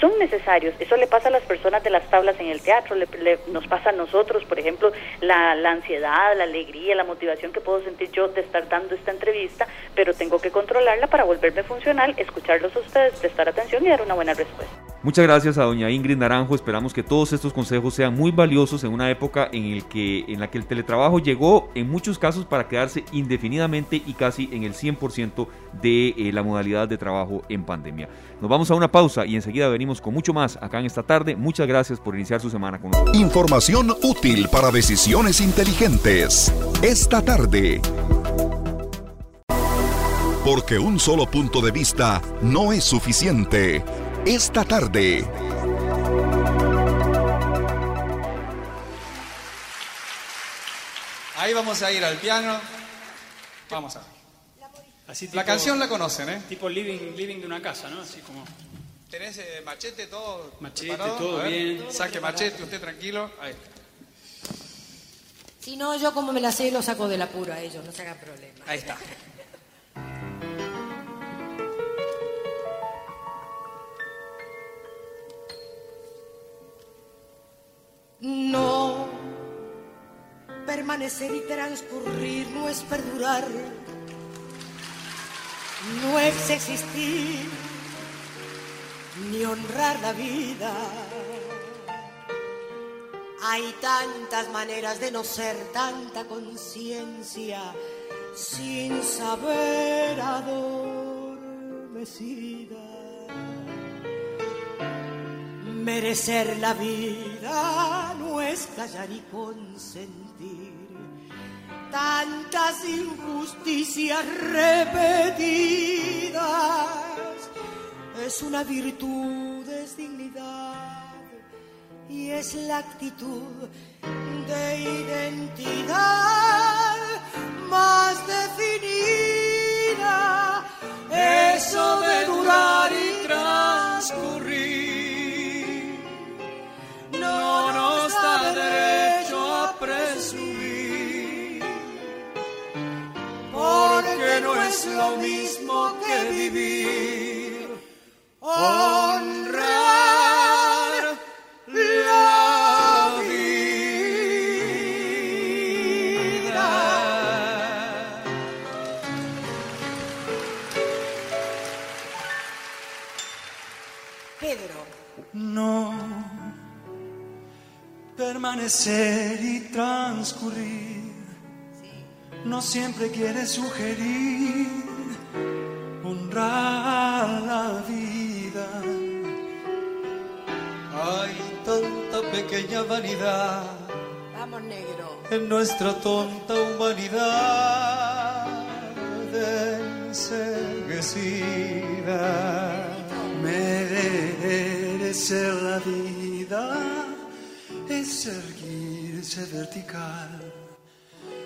Speaker 5: son necesarios. Eso le pasa a las personas de las tablas en el teatro, le, nos pasa a nosotros, por ejemplo, la, ansiedad, la alegría, la motivación que puedo sentir yo de estar dando esta entrevista, pero tengo que controlarla para volverme funcional, escucharlos a ustedes, prestar atención y dar una buena respuesta.
Speaker 3: Muchas gracias a doña Ingrid Naranjo. Esperamos que todos estos consejos sean muy valiosos en una época en, el que, en la que el teletrabajo llegó en muchos casos para quedarse indefinidamente y casi en el 100% de eh, la modalidad de trabajo en pandemia. Nos vamos a una pausa y enseguida venimos con mucho más acá en esta tarde. Muchas gracias por iniciar su semana con nosotros.
Speaker 1: Información útil para decisiones inteligentes. Esta tarde. Porque un solo punto de vista no es suficiente. Esta tarde.
Speaker 2: Ahí vamos a ir al piano. Vamos a ver la canción la conocen, ¿eh?
Speaker 6: Tipo living, living de una casa, ¿no? Así como.
Speaker 2: ¿Tenés eh, machete todo?
Speaker 6: Machete, todo bien.
Speaker 2: Saque machete, usted tranquilo. Ahí.
Speaker 7: Si no, yo como me la sé, lo saco del apuro a ellos, no se hagan problema.
Speaker 2: Ahí está.
Speaker 7: No, permanecer y transcurrir no es perdurar no es existir ni honrar la vida. Hay tantas maneras de no ser, tanta conciencia sin saber adormecida. Merecer la vida no es callar y consentir tantas injusticias repetidas. Es una virtud, es dignidad y es la actitud de identidad más definida. Eso de durar y transcurrir no no es lo mismo que vivir. Honrar la vida. Pedro.
Speaker 2: No permanecer y transcurrir no siempre quiere sugerir honrar la vida. Hay pequeña vanidad.
Speaker 7: Vamos, negro.
Speaker 2: En nuestra tonta humanidad enseguecida. Merecer la vida es erguirse vertical.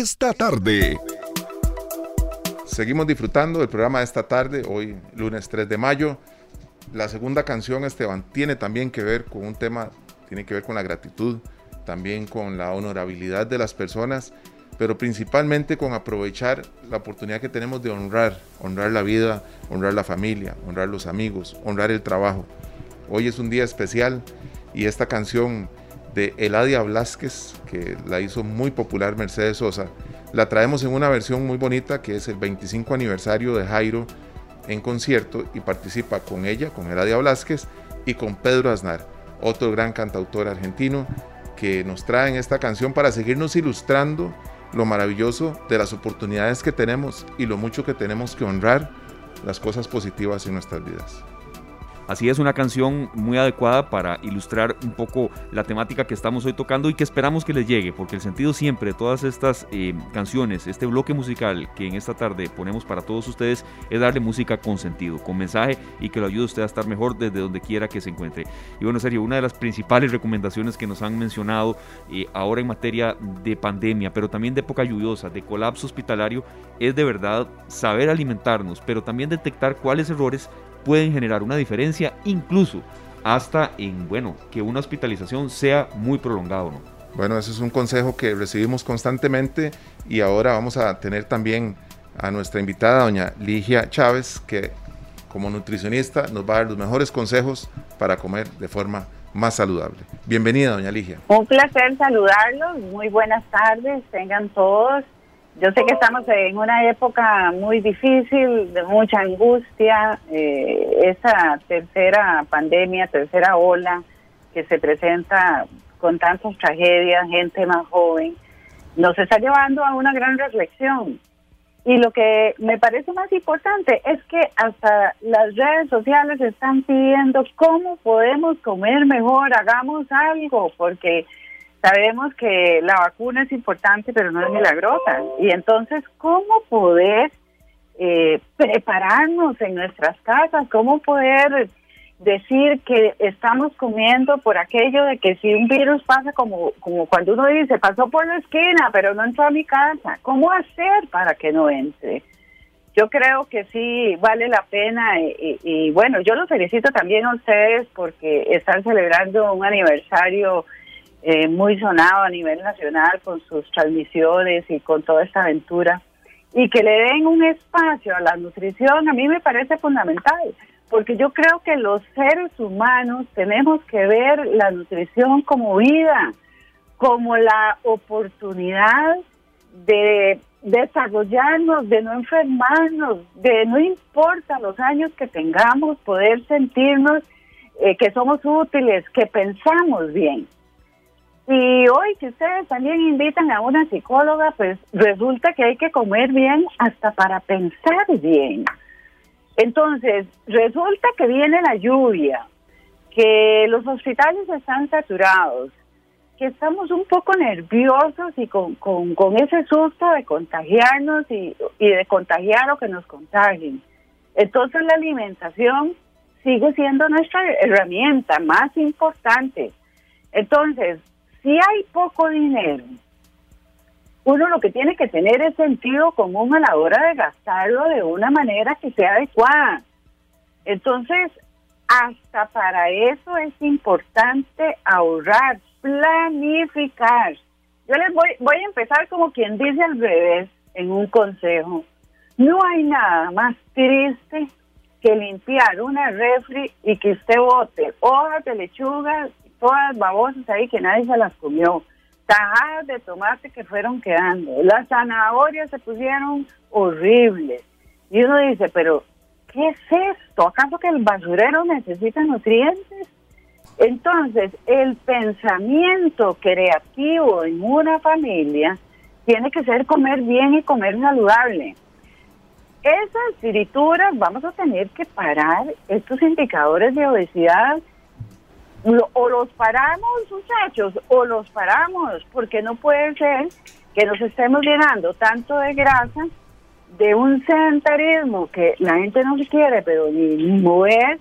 Speaker 1: Esta tarde,
Speaker 4: Seguimos disfrutando del programa de esta tarde, hoy lunes 3 de mayo. La segunda canción, Esteban, tiene también que ver con un tema, tiene que ver con la gratitud, también con la honorabilidad de las personas, pero principalmente con aprovechar la oportunidad que tenemos de honrar, honrar la vida, honrar la familia, honrar los amigos, honrar el trabajo. Hoy es un día especial y esta canción de Eladia Blasquez, que la hizo muy popular Mercedes Sosa, la traemos en una versión muy bonita que es el 25 aniversario de Jairo en concierto y participa con ella, con Eladia Blasquez y con Pedro Aznar, otro gran cantautor argentino que nos traen esta canción para seguirnos ilustrando lo maravilloso de las oportunidades que tenemos y lo mucho que tenemos que honrar las cosas positivas en nuestras vidas.
Speaker 3: Así es una canción muy adecuada para ilustrar un poco la temática que estamos hoy tocando y que esperamos que les llegue, porque el sentido siempre de todas estas eh, canciones, este bloque musical que en esta tarde ponemos para todos ustedes, es darle música con sentido, con mensaje y que lo ayude a usted a estar mejor desde donde quiera que se encuentre. Y bueno, Sergio, una de las principales recomendaciones que nos han mencionado eh, ahora en materia de pandemia, pero también de época lluviosa, de colapso hospitalario, es de verdad saber alimentarnos, pero también detectar cuáles errores pueden generar una diferencia, incluso hasta en, bueno, que una hospitalización sea muy prolongado, ¿no?
Speaker 4: Bueno, ese es un consejo que recibimos constantemente y ahora vamos a tener también a nuestra invitada, doña Ligia Chávez, que como nutricionista nos va a dar los mejores consejos para comer de forma más saludable. Bienvenida, doña Ligia.
Speaker 8: Un placer saludarlos, muy buenas tardes, tengan todos. Yo sé que estamos en una época muy difícil, de mucha angustia, eh, esa tercera pandemia, tercera ola que se presenta con tantas tragedias, gente más joven, nos está llevando a una gran reflexión. Y lo que me parece más importante es que hasta las redes sociales están pidiendo cómo podemos comer mejor, hagamos algo, porque sabemos que la vacuna es importante, pero no es milagrosa. Y entonces, ¿cómo poder eh, prepararnos en nuestras casas? ¿Cómo poder decir que estamos comiendo por aquello de que si un virus pasa como, como cuando uno dice, pasó por la esquina, pero no entró a mi casa? ¿Cómo hacer para que no entre? Yo creo que sí vale la pena y, y, y bueno, yo los felicito también a ustedes porque están celebrando un aniversario eh, muy sonado a nivel nacional con sus transmisiones y con toda esta aventura. Y que le den un espacio a la nutrición a mí me parece fundamental, porque yo creo que los seres humanos tenemos que ver la nutrición como vida, como la oportunidad de desarrollarnos, de no enfermarnos, de no importa los años que tengamos, poder sentirnos eh, que somos útiles, que pensamos bien. Y hoy que ustedes también invitan a una psicóloga, pues resulta que hay que comer bien hasta para pensar bien. Entonces, resulta que viene la lluvia, que los hospitales están saturados, que estamos un poco nerviosos y con, con, con ese susto de contagiarnos y, y de contagiar o que nos contagien. Entonces la alimentación sigue siendo nuestra herramienta más importante. Entonces, si hay poco dinero, uno lo que tiene que tener es sentido común a la hora de gastarlo de una manera que sea adecuada. Entonces, hasta para eso es importante ahorrar, planificar. Yo les voy, voy a empezar como quien dice al revés en un consejo. No hay nada más triste que limpiar una refri y que usted bote hojas de lechuga, todas babosas ahí que nadie se las comió, tajadas de tomate que fueron quedando, las zanahorias se pusieron horribles. Y uno dice, pero ¿qué es esto? ¿Acaso que el basurero necesita nutrientes? Entonces, el pensamiento creativo en una familia tiene que ser comer bien y comer saludable. Esas frituras vamos a tener que parar estos indicadores de obesidad. O los paramos, muchachos, o los paramos, porque no puede ser que nos estemos llenando tanto de grasa, de un sedentarismo que la gente no se quiere, pero ni mover,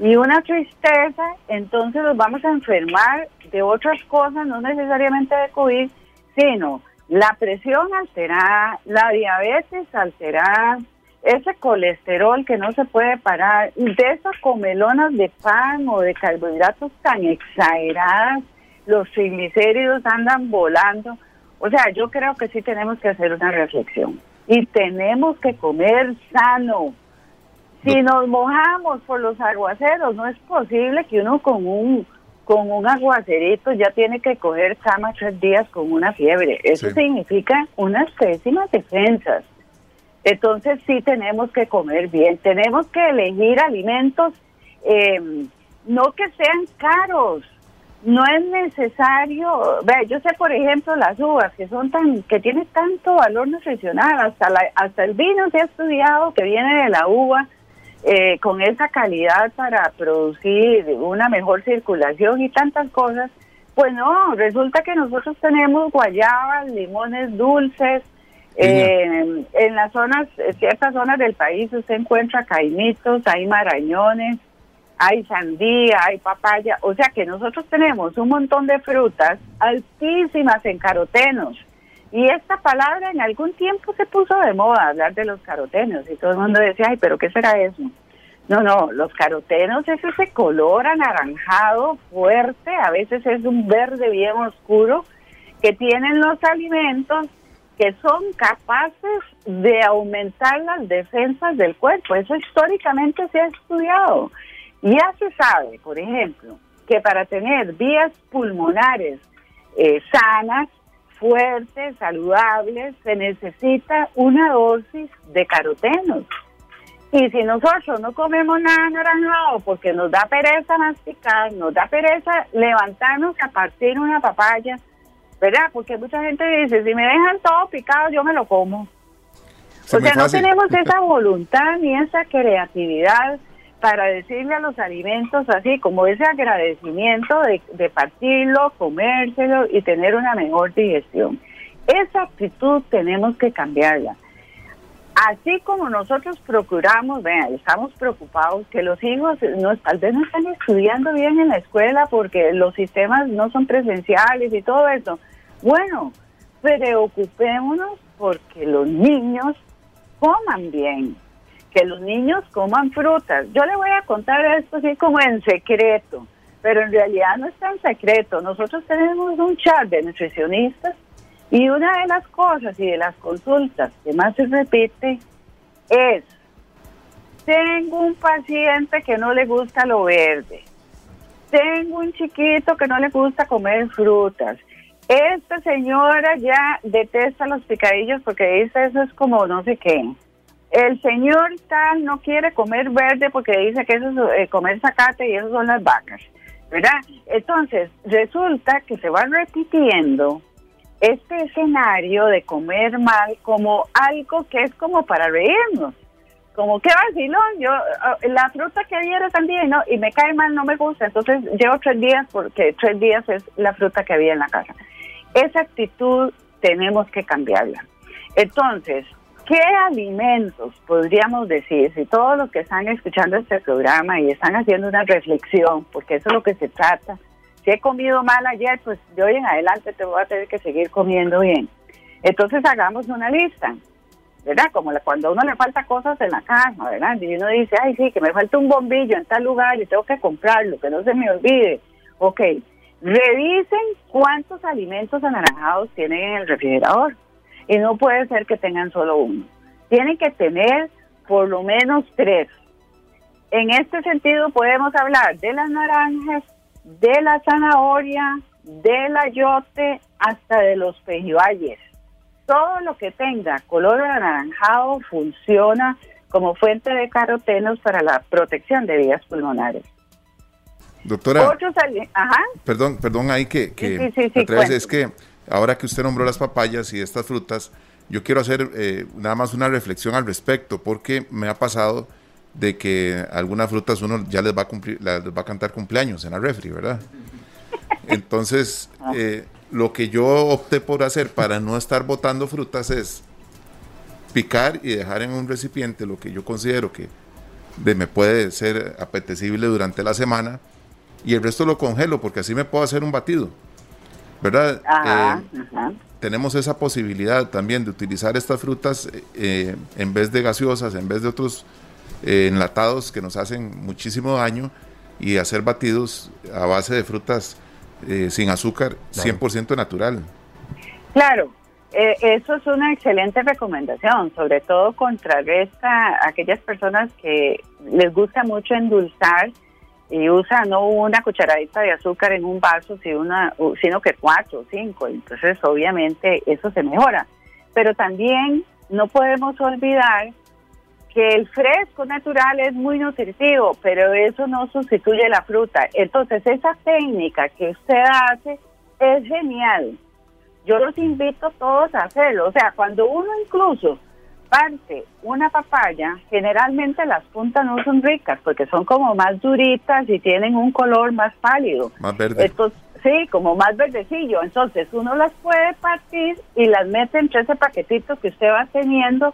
Speaker 8: y una tristeza, entonces nos vamos a enfermar de otras cosas, no necesariamente de COVID, sino la presión alterada, la diabetes alterada, ese colesterol que no se puede parar, de esas comelonas de pan o de carbohidratos tan exageradas, los triglicéridos andan volando. O sea, yo creo que sí tenemos que hacer una reflexión y tenemos que comer sano. Si nos mojamos por los aguaceros, no es posible que uno con un con un aguacerito ya tiene que coger cama tres días con una fiebre. Eso significa unas pésimas defensas. Entonces sí tenemos que comer bien, tenemos que elegir alimentos eh, no que sean caros, no es necesario, ve, yo sé por ejemplo las uvas que son tan, que tienen tanto valor nutricional, hasta la, hasta el vino se ha estudiado que viene de la uva eh, con esa calidad para producir una mejor circulación y tantas cosas, pues no, resulta que nosotros tenemos guayabas, limones dulces, eh, en las zonas, ciertas zonas del país usted encuentra caimitos, hay marañones, hay sandía, hay papaya, o sea que nosotros tenemos un montón de frutas altísimas en carotenos. Y esta palabra en algún tiempo se puso de moda, hablar de los carotenos, y todo el mundo decía, ay, pero ¿qué será eso? No, no, los carotenos es ese color anaranjado fuerte, a veces es un verde bien oscuro, que tienen los alimentos que son capaces de aumentar las defensas del cuerpo. Eso históricamente se ha estudiado. Ya se sabe, por ejemplo, que para tener vías pulmonares eh, sanas, fuertes, saludables, se necesita una dosis de carotenos. Y si nosotros no comemos nada naranjado porque nos da pereza masticar, nos da pereza levantarnos a partir una papaya, ¿verdad? Porque mucha gente dice, si me dejan todo picado, yo me lo como. o sea, no tenemos esa voluntad ni esa creatividad para decirle a los alimentos así, como ese agradecimiento de, de partirlo, comérselo y tener una mejor digestión. Esa actitud tenemos que cambiarla. Así como nosotros procuramos, vean, estamos preocupados que los hijos no, tal vez no están estudiando bien en la escuela porque los sistemas no son presenciales y todo eso. Bueno, preocupémonos porque los niños coman bien, que los niños coman frutas. Yo le voy a contar esto así como en secreto, pero en realidad no es tan secreto. Nosotros tenemos un chat de nutricionistas y una de las cosas y de las consultas que más se repite es, tengo un paciente que no le gusta lo verde, tengo un chiquito que no le gusta comer frutas, esta señora ya detesta los picadillos porque dice eso es como no sé qué. El señor tal no quiere comer verde porque dice que eso es eh, comer zacate y eso son las vacas, ¿verdad? Entonces, resulta que se va repitiendo este escenario de comer mal como algo que es como para reírnos. Como que vacilón, yo ah, la fruta que había era y, no, y me cae mal, no me gusta, entonces llevo tres días porque tres días es la fruta que había en la casa. Esa actitud tenemos que cambiarla. Entonces, ¿qué ¿Qué alimentos podríamos decir, si todos los que están escuchando este programa y están haciendo una reflexión, porque eso es lo que se trata, si he comido mal ayer, pues de hoy en adelante te voy a tener que seguir comiendo bien. Entonces hagamos una lista, ¿verdad? Como cuando a uno le falta cosas en la casa, ¿verdad? Y uno dice, ay, sí, que me falta un bombillo en tal lugar y tengo que comprarlo, que no se me olvide. Ok, revisen cuántos alimentos anaranjados tienen en el refrigerador. Y no puede ser que tengan solo uno. Tienen que tener por lo menos tres. En este sentido podemos hablar de las naranjas, de la zanahoria, del ayote, hasta de los pejibayes. Todo lo que tenga color anaranjado funciona como fuente de carotenos para la protección de vías pulmonares.
Speaker 4: Doctora, perdón, perdón ahí que, que es que ahora que usted nombró las papayas y estas frutas, yo quiero hacer eh, nada más una reflexión al respecto, porque me ha pasado de que algunas frutas uno ya les va a cumplir, les va a cantar cumpleaños en la refri, ¿verdad? Entonces, ah. eh, lo que yo opté por hacer para no estar botando frutas es picar y dejar en un recipiente lo que yo considero que me puede ser apetecible durante la semana y el resto lo congelo porque así me puedo hacer un batido, ¿verdad? Eh, tenemos esa posibilidad también de utilizar estas frutas eh, en vez de gaseosas, en vez de otros eh, enlatados que nos hacen muchísimo daño y hacer batidos a base de frutas sin azúcar, 100% natural.
Speaker 8: Claro, eso es una excelente recomendación, sobre todo contrarresta a aquellas personas que les gusta mucho endulzar y usa no una cucharadita de azúcar en un vaso, sino, que cuatro o cinco. Entonces, obviamente, eso se mejora. Pero también no podemos olvidar que el fresco natural es muy nutritivo, pero eso no sustituye la fruta. Entonces, esa técnica que usted hace es genial. Yo los invito todos a hacerlo. O sea, cuando uno incluso parte una papaya, generalmente las puntas no son ricas porque son como más duritas y tienen un color más pálido.
Speaker 4: Más verde.
Speaker 8: sí, como más verdecillo. Entonces uno las puede partir y las mete entre ese paquetito que usted va teniendo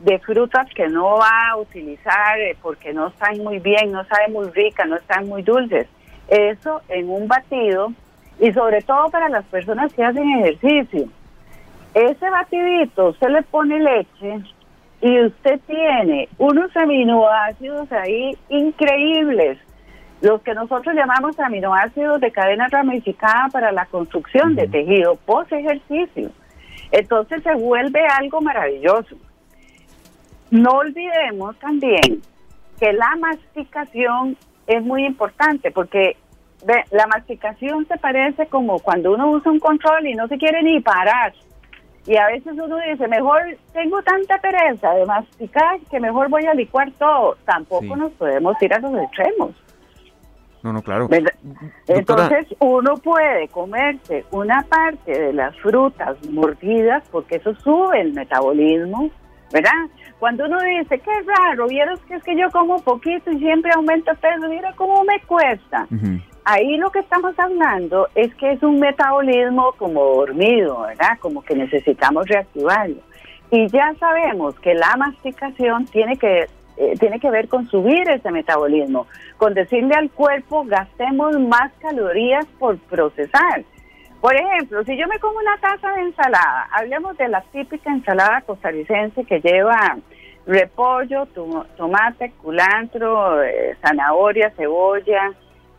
Speaker 8: de frutas que no va a utilizar eh, porque no están muy bien, no saben muy ricas, no están muy dulces. Eso en un batido y sobre todo para las personas que hacen ejercicio. Ese batidito, usted le pone leche, y usted tiene unos aminoácidos ahí increíbles, los que nosotros llamamos aminoácidos de cadena ramificada para la construcción de tejido post ejercicio. Entonces se vuelve algo maravilloso. No olvidemos también que la masticación es muy importante porque la masticación se parece como cuando uno usa un control y no se quiere ni parar. Y a veces uno dice, mejor tengo tanta pereza de masticar que mejor voy a licuar todo. Tampoco nos podemos ir a los extremos.
Speaker 3: No, no, claro.
Speaker 8: Entonces uno puede comerse una parte de las frutas mordidas porque eso sube el metabolismo, ¿verdad? Cuando uno dice, qué raro, vieron que es que yo como poquito y siempre aumento peso, mira cómo me cuesta ahí lo que estamos hablando es que es un metabolismo como dormido, ¿verdad? Como que necesitamos reactivarlo. Y ya sabemos que la masticación tiene que eh, tiene que ver con subir ese metabolismo, con decirle al cuerpo gastemos más calorías por procesar. Por ejemplo, si yo me como una taza de ensalada, hablemos de la típica ensalada costarricense que lleva repollo, tomate, culantro, eh, zanahoria, cebolla,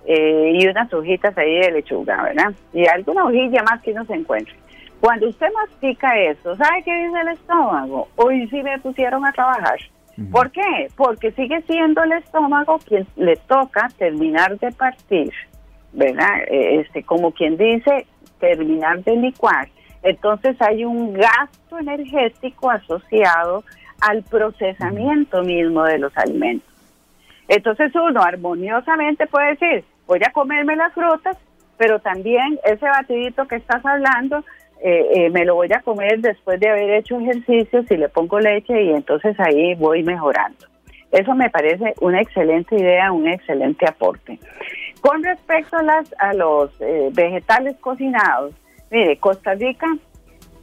Speaker 8: eh, y unas hojitas ahí de lechuga, ¿verdad? Y alguna hojilla más que no se encuentre. Cuando usted mastica eso, ¿sabe qué dice el estómago? Hoy sí me pusieron a trabajar. ¿Por qué? Porque sigue siendo el estómago quien le toca terminar de partir, ¿verdad? Eh, este, como quien dice, terminar de licuar. Entonces hay un gasto energético asociado al procesamiento mismo de los alimentos. Entonces uno armoniosamente puede decir, voy a comerme las frutas, pero también ese batidito que estás hablando, eh, eh, me lo voy a comer después de haber hecho ejercicio, si le pongo leche y entonces ahí voy mejorando. Eso me parece una excelente idea, un excelente aporte. Con respecto a, las, a los eh, vegetales cocinados, mire, Costa Rica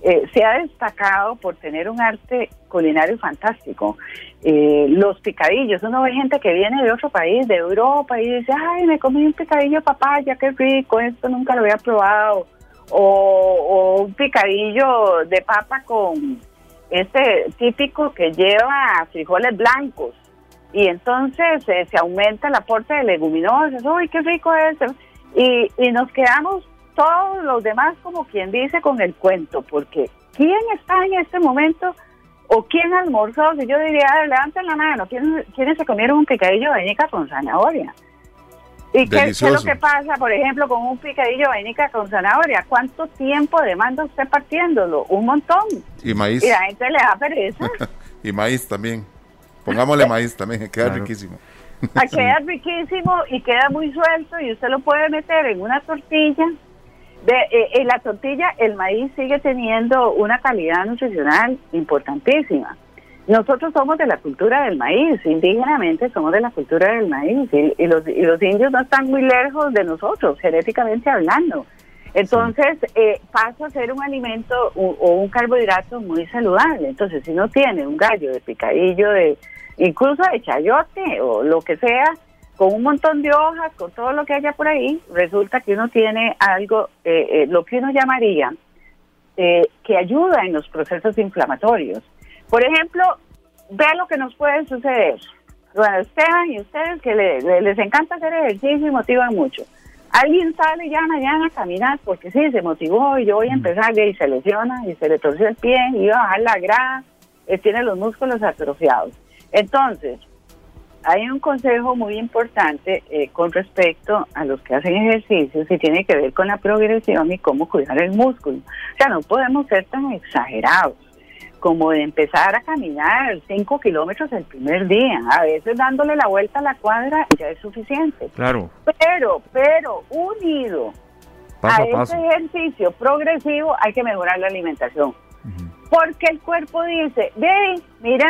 Speaker 8: eh, se ha destacado por tener un arte culinario fantástico. Eh, los picadillos, uno ve gente que viene de otro país, de Europa, y dice, ay, me comí un picadillo papaya, qué rico, esto nunca lo había probado. O, un picadillo de papa con este típico que lleva frijoles blancos. Y entonces eh, se aumenta el aporte de leguminosas, uy, qué rico es. Y, y nos quedamos todos los demás como quien dice con el cuento, porque ¿quién está en este momento o quién almorzó? Si yo diría, levanten la mano, ¿quiénes, se comieron un picadillo de vainica con zanahoria? ¿Y qué, es lo que pasa, por ejemplo, con un picadillo de vainica con zanahoria? ¿Cuánto tiempo demanda usted partiéndolo? Un montón.
Speaker 4: Y maíz.
Speaker 8: Y la gente le da pereza.
Speaker 4: y maíz también. Pongámosle maíz también, queda riquísimo.
Speaker 8: Ah, queda riquísimo y queda muy suelto y usted lo puede meter en una tortilla eh, en la tortilla, el maíz sigue teniendo una calidad nutricional importantísima. Nosotros somos de la cultura del maíz, indígenamente somos de la cultura del maíz y, los, indios no están muy lejos de nosotros, genéticamente hablando. Entonces eh, pasa a ser un alimento o, un carbohidrato muy saludable. Entonces, si no tiene un gallo de picadillo, de incluso de chayote o lo que sea, con un montón de hojas, con todo lo que haya por ahí, resulta que uno tiene algo, eh, eh, lo que uno llamaría, eh, que ayuda en los procesos inflamatorios. Por ejemplo, ve lo que nos puede suceder. Bueno, Esteban y ustedes que les encanta hacer ejercicio y motivan mucho. Alguien sale ya mañana a caminar porque sí, se motivó y yo voy a empezar y se lesiona y se le torció el pie y va a bajar la grasa, tiene los músculos atrofiados. Entonces, hay un consejo muy importante eh, con respecto a los que hacen ejercicios y tiene que ver con la progresión y cómo cuidar el músculo. O sea, no podemos ser tan exagerados como de empezar a caminar cinco kilómetros el primer día. A veces dándole la vuelta a la cuadra ya es suficiente.
Speaker 3: Claro.
Speaker 8: Pero, pero unido a, ese ejercicio progresivo hay que mejorar la alimentación. Porque el cuerpo dice, ve, mira,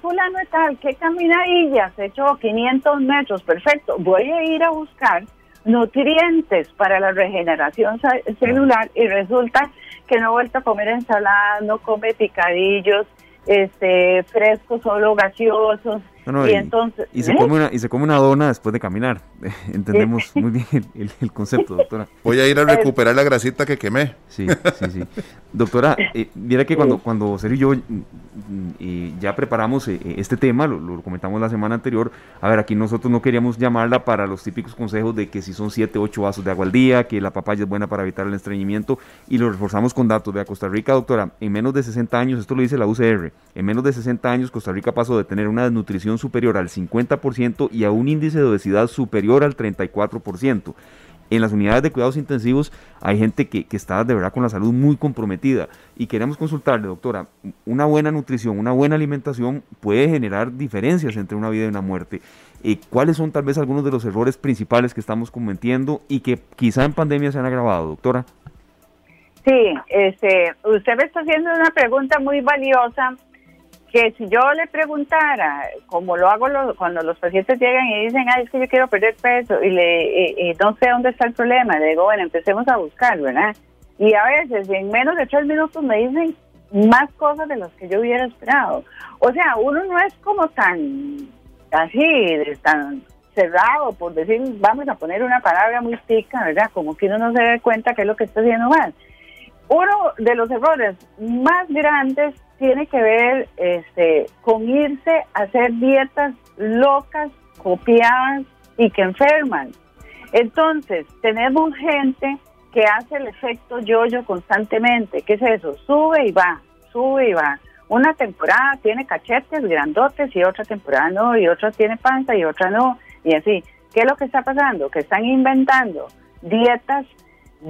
Speaker 8: fulano tal, qué caminadilla, se echó 500 metros, perfecto, voy a ir a buscar nutrientes para la regeneración celular y resulta que no he vuelto a comer ensalada, no come picadillos, este, frescos, solo gaseosos, y, entonces,
Speaker 3: y se, come una, y se come una dona después de caminar. Entendemos muy bien el, concepto, doctora.
Speaker 4: Voy a ir a recuperar la grasita que quemé.
Speaker 3: Sí, sí, sí. Doctora, eh, mira que cuando, cuando Sergio y yo mm, mm, ya preparamos eh, este tema, lo, comentamos la semana anterior, a ver, aquí nosotros no queríamos llamarla para los típicos consejos de que si son 7, 8 vasos de agua al día, que la papaya es buena para evitar el estreñimiento, y lo reforzamos con datos. De Costa Rica, doctora, en menos de 60 años, esto lo dice la UCR, en menos de 60 años Costa Rica pasó de tener una desnutrición superior al 50% y a un índice de obesidad superior al 34%. En las unidades de cuidados intensivos hay gente que, está de verdad con la salud muy comprometida y queremos consultarle, doctora, una buena nutrición, una buena alimentación puede generar diferencias entre una vida y una muerte. Eh, ¿Cuáles son tal vez algunos de los errores principales que estamos cometiendo y que quizá en pandemia se han agravado, doctora?
Speaker 8: Sí, este, usted me está haciendo una pregunta muy valiosa que si yo le preguntara, como lo hago cuando los pacientes llegan y dicen, ay, es que yo quiero perder peso y, le, no sé dónde está el problema, le digo, bueno, empecemos a buscar, ¿verdad? Y a veces en menos de tres minutos me dicen más cosas de las que yo hubiera esperado. O sea, uno no es como tan así, tan cerrado por decir, vamos a poner una palabra muy tica, ¿verdad? Como que uno no se dé cuenta qué es lo que está haciendo mal. Uno de los errores más grandes tiene que ver este, con irse a hacer dietas locas, copiadas y que enferman. Entonces, tenemos gente que hace el efecto yo-yo constantemente. ¿Qué es eso? Sube y va, sube y va. Una temporada tiene cachetes grandotes y otra temporada no, y otra tiene panza y otra no, y así. ¿Qué es lo que está pasando? Que están inventando dietas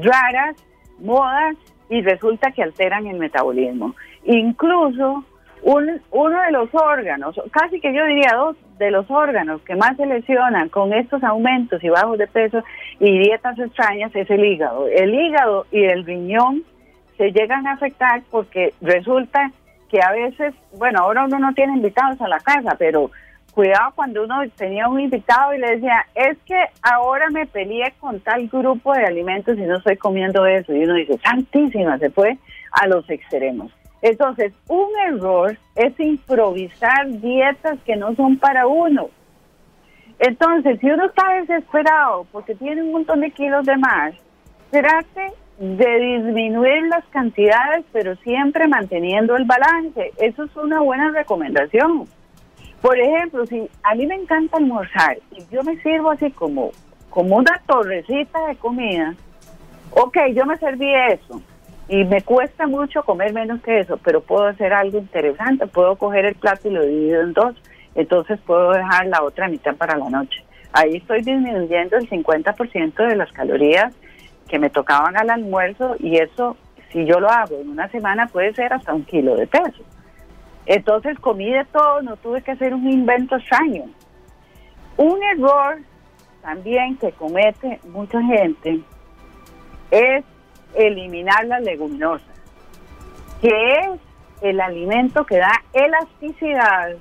Speaker 8: raras, modas, y resulta que alteran el metabolismo. Incluso uno de los órganos, casi que yo diría dos de los órganos que más se lesionan con estos aumentos y bajos de peso y dietas extrañas es el hígado. El hígado y el riñón se llegan a afectar porque resulta que a veces, bueno, ahora uno no tiene invitados a la casa, pero cuidado cuando uno tenía un invitado y le decía, es que ahora me peleé con tal grupo de alimentos y no estoy comiendo eso. Y uno dice, santísima, se fue a los extremos. Entonces, un error es improvisar dietas que no son para uno. Entonces, si uno está desesperado porque tiene un montón de kilos de más, trate de disminuir las cantidades, pero siempre manteniendo el balance. Eso es una buena recomendación. Por ejemplo, si a mí me encanta almorzar y yo me sirvo así como, como una torrecita de comida, ok, yo me serví eso y me cuesta mucho comer menos que eso, pero puedo hacer algo interesante, puedo coger el plato y lo divido en dos, entonces puedo dejar la otra mitad para la noche. Ahí estoy disminuyendo el 50% de las calorías que me tocaban al almuerzo y eso, si yo lo hago en una semana, puede ser hasta un kilo de peso. Entonces comí de todo, no tuve que hacer un invento extraño. Un error también que comete mucha gente es eliminar las leguminosas, que es el alimento que da elasticidad,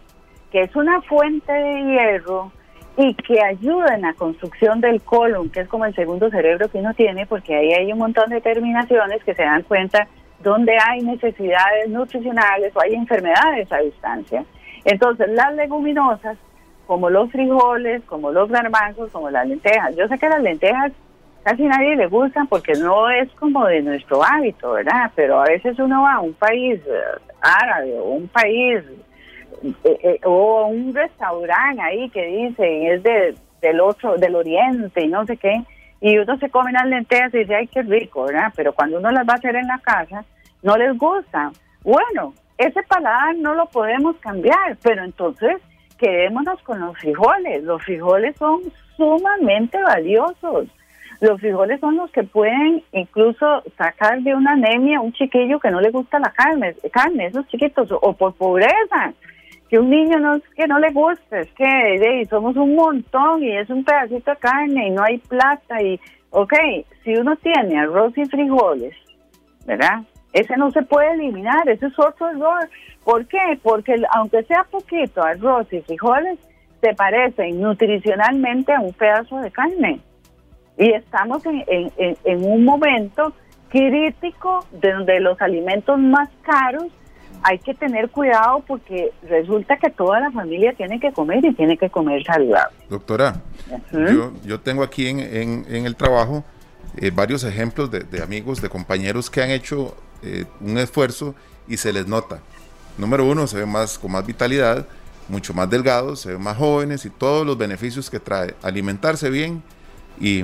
Speaker 8: que es una fuente de hierro y que ayuda en la construcción del colon, que es como el segundo cerebro que uno tiene, porque ahí hay un montón de terminaciones que se dan cuenta donde hay necesidades nutricionales o hay enfermedades a distancia. Entonces, las leguminosas, como los frijoles, como los garbanzos, como las lentejas, yo sé que las lentejas casi nadie le gustan porque no es como de nuestro hábito, ¿verdad? Pero a veces uno va a un país eh, árabe o un país eh, eh, o un restaurante ahí que dicen es de, del otro, del oriente y no sé qué, y uno se come las lentejas y dice, ay, qué rico, ¿verdad? Pero cuando uno las va a hacer en la casa, no les gusta. Bueno, ese paladar no lo podemos cambiar, pero entonces quedémonos con los frijoles. Los frijoles son sumamente valiosos. Los frijoles son los que pueden incluso sacar de una anemia un chiquillo que no le gusta la carne, carne esos chiquitos, o por pobreza, que un niño no que no le guste, es que somos un montón y es un pedacito de carne y no hay plata y, ok, si uno tiene arroz y frijoles, ¿verdad? Ese no se puede eliminar, ese es otro error. ¿Por qué? Porque aunque sea poquito arroz y frijoles, se parecen nutricionalmente a un pedazo de carne. Y estamos en, en, un momento crítico de donde los alimentos más caros hay que tener cuidado porque resulta que toda la familia tiene que comer y tiene que comer saludable.
Speaker 4: Doctora, yo, yo, tengo aquí en, en, el trabajo eh, varios ejemplos de, de, amigos, de compañeros que han hecho eh, un esfuerzo y se les nota. Número uno, se ven más con más vitalidad, mucho más delgados, se ven más jóvenes y todos los beneficios que trae alimentarse bien y,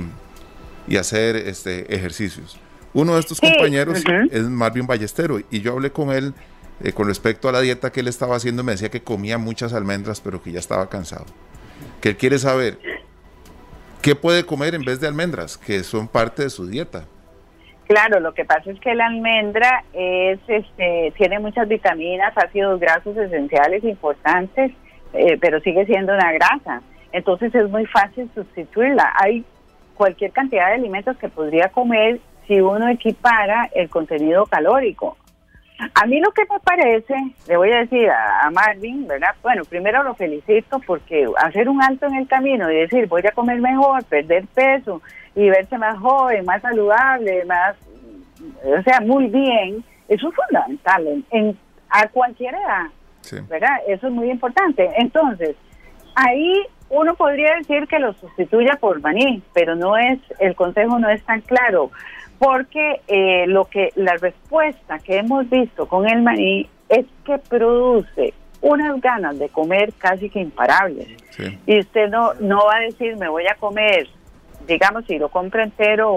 Speaker 4: y hacer este, ejercicios. Uno de estos compañeros es Marvin Ballestero y yo hablé con él eh, con respecto a la dieta que él estaba haciendo. Me decía que comía muchas almendras, pero que ya estaba cansado. Que él quiere saber qué puede comer en vez de almendras, que son parte de su dieta.
Speaker 8: Claro, lo que pasa es que la almendra es, este, tiene muchas vitaminas, ácidos grasos esenciales importantes, eh, pero sigue siendo una grasa. Entonces es muy fácil sustituirla. Hay cualquier cantidad de alimentos que podría comer si uno equipara el contenido calórico. A mí lo que me parece, le voy a decir a, Marvin, ¿verdad? Bueno, primero lo felicito porque hacer un alto en el camino y decir voy a comer mejor, perder peso y verse más joven, más saludable, más, o sea, muy bien, eso es fundamental en, a cualquier edad, ¿verdad? Eso es muy importante. Entonces, ahí uno podría decir que lo sustituya por maní, pero no es, el consejo no es tan claro porque eh, lo que la respuesta que hemos visto con el maní es que produce unas ganas de comer casi que imparables. Y usted no, no va a decir, me voy a comer, digamos, si lo compra entero,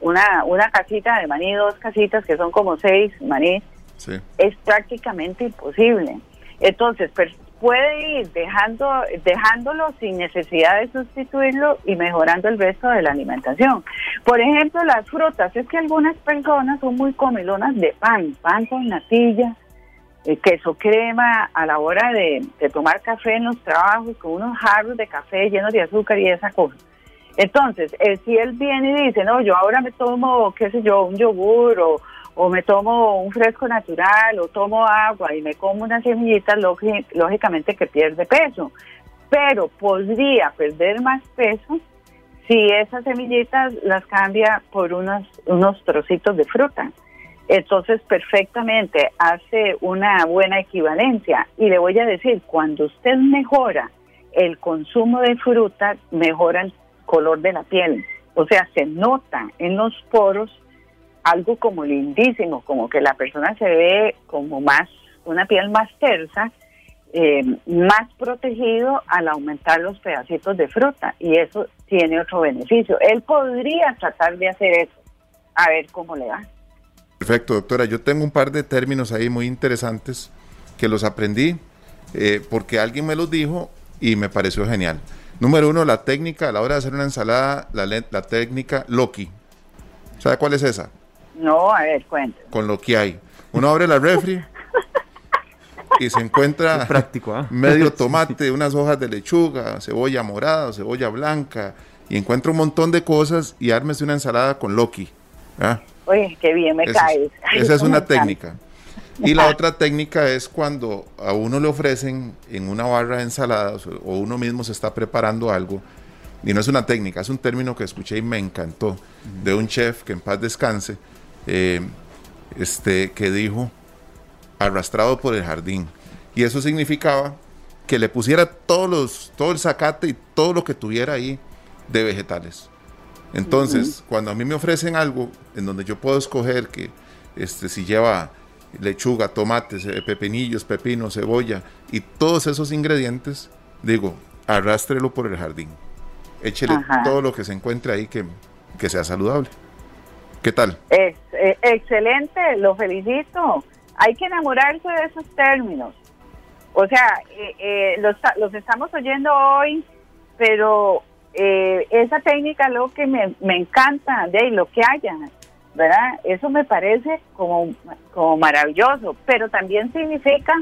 Speaker 8: una, una casita de maní, dos casitas que son como seis maní, es prácticamente imposible. Entonces, puede ir dejando, dejándolo sin necesidad de sustituirlo y mejorando el resto de la alimentación. Por ejemplo, las frutas, es que algunas personas son muy comilonas de pan, pan con natilla, eh, queso crema a la hora de, tomar café en los trabajos con unos jarros de café llenos de azúcar y esa cosa. Entonces, eh, si él viene y dice, no, yo ahora me tomo, qué sé yo, un yogur o o me tomo un fresco natural o tomo agua y me como unas semillitas, lógicamente que pierde peso. pero podría perder más peso si esas semillitas las cambia por unos, unos trocitos de fruta. Entonces, perfectamente hace una buena equivalencia. Y le voy a decir, cuando usted mejora el consumo de fruta, mejora el color de la piel. O sea, se nota en los poros algo como lindísimo, como que la persona se ve como más, una piel más tersa, eh, más protegido al aumentar los pedacitos de fruta y eso tiene otro beneficio. Él podría tratar de hacer eso, a ver cómo le va.
Speaker 4: Perfecto, doctora. Yo tengo un par de términos ahí muy interesantes que los aprendí eh, porque alguien me los dijo y me pareció genial. Número uno, la técnica a la hora de hacer una ensalada, la, la técnica Loki. ¿Sabe cuál es esa?
Speaker 8: No, a ver, cuéntame.
Speaker 4: Con lo que hay. Uno abre la refri y se encuentra
Speaker 3: práctico, ¿ah?
Speaker 4: medio tomate, unas hojas de lechuga, cebolla morada, cebolla blanca, y encuentra un montón de cosas y ármese una ensalada con Loki.
Speaker 8: Oye, qué bien me caes.
Speaker 4: esa es una técnica. Y la otra técnica es cuando a uno le ofrecen en una barra de ensaladas o uno mismo se está preparando algo, y no es una técnica, es un término que escuché y me encantó, de un chef que en paz descanse, eh, este, que dijo, arrastrado por el jardín. Y eso significaba que le pusiera todos los, todo el zacate y todo lo que tuviera ahí de vegetales. Entonces, cuando a mí me ofrecen algo en donde yo puedo escoger que este, si lleva lechuga, tomates, pepinillos, pepino, cebolla y todos esos ingredientes, digo, arrástrelo por el jardín. Échele todo lo que se encuentre ahí que, que sea saludable. ¿Qué tal?
Speaker 8: Es, eh, excelente, lo felicito. Hay que enamorarse de esos términos. O sea, eh, eh, los, los, estamos oyendo hoy, pero esa técnica lo que me, me encanta, de lo que haya, ¿verdad? Eso me parece como, como maravilloso, pero también significa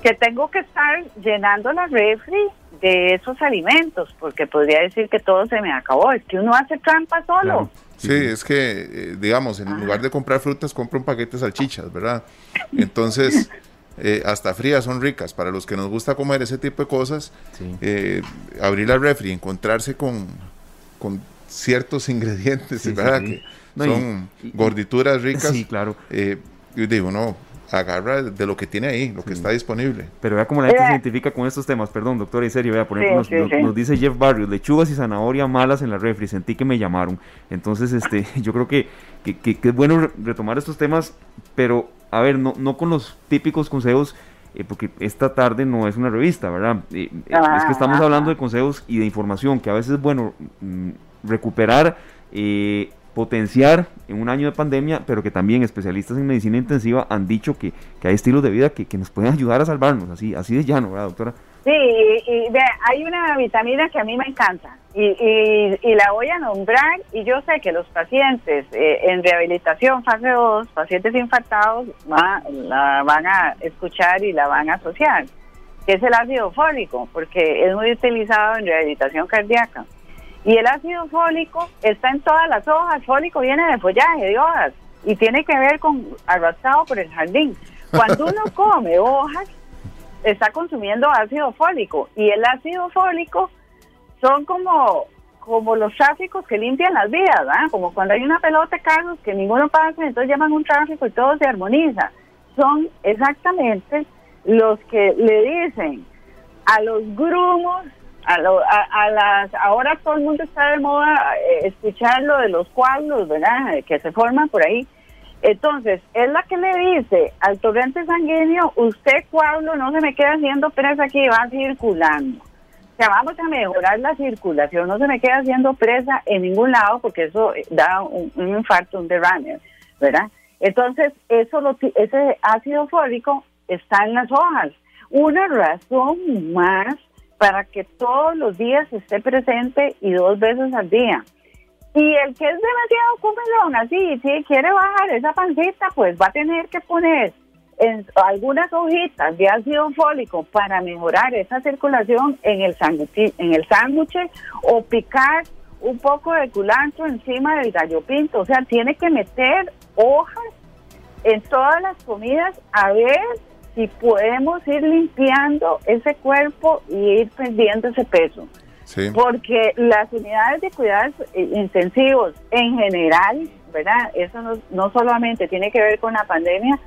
Speaker 8: que tengo que estar llenando la refri de esos alimentos, porque podría decir que todo se me acabó. Es que uno hace trampa solo.
Speaker 4: Sí, es que, eh, digamos, en lugar de comprar frutas, compra un paquete de salchichas, ¿verdad? Entonces, eh, hasta frías son ricas. Para los que nos gusta comer ese tipo de cosas, eh, abrir la refri encontrarse con, con ciertos ingredientes, ¿verdad? que son gordituras ricas.
Speaker 3: Sí, claro.
Speaker 4: yo digo, no, agarra de lo que tiene ahí, lo que está disponible.
Speaker 3: Pero vea cómo la gente se identifica con estos temas. Perdón, doctor, en serio, vea, por ejemplo, nos, dice Jeff Barrios, lechugas y zanahoria malas en la refri, sentí que me llamaron. Entonces, este, yo creo que, que, es bueno retomar estos temas, pero, a ver, no, no con los típicos consejos, eh, porque esta tarde no es una revista, ¿verdad? Eh, eh, es que estamos hablando de consejos y de información, que a veces es bueno mm, recuperar potenciar en un año de pandemia, pero que también especialistas en medicina intensiva han dicho que, hay estilos de vida que, nos pueden ayudar a salvarnos, así, así de llano, ¿verdad, doctora?
Speaker 8: Sí, y, hay una vitamina que a mí me encanta y, y, la voy a nombrar y yo sé que los pacientes eh, en rehabilitación fase 2, pacientes infartados, la van a escuchar y la van a asociar, que es el ácido fólico, porque es muy utilizado en rehabilitación cardíaca. Y el ácido fólico está en todas las hojas. Fólico viene de follaje, de hojas. Y tiene que ver con arrastrado por el jardín. Cuando uno come hojas, está consumiendo ácido fólico. Y el ácido fólico son como, como los tráficos que limpian las vías, ¿verdad? Como cuando hay una pelota de carros que ninguno pasa, entonces llaman un tráfico y todo se armoniza. Son exactamente los que le dicen a los grumos a, las ahora todo el mundo está de moda eh, escuchar lo de los coágulos, ¿verdad? Que se forman por ahí. Entonces, es la que le dice al torrente sanguíneo, usted coágulo no se me queda haciendo presa aquí, va circulando. O sea, vamos a mejorar la circulación, no se me queda haciendo presa en ningún lado porque eso da un, infarto, un derrame, ¿verdad? Entonces, eso lo, ese ácido fólico está en las hojas. Una razón más para que todos los días esté presente y dos veces al día. Y el que es demasiado comelón, así, si quiere bajar esa pancita, pues va a tener que poner algunas hojitas de ácido fólico para mejorar esa circulación en el sándwich, en el sándwich o picar un poco de culantro encima del gallo pinto. O sea, tiene que meter hojas en todas las comidas a ver si podemos ir limpiando ese cuerpo y ir perdiendo ese peso. Porque las unidades de cuidados intensivos en general, ¿verdad? Eso no, no solamente tiene que ver con la pandemia,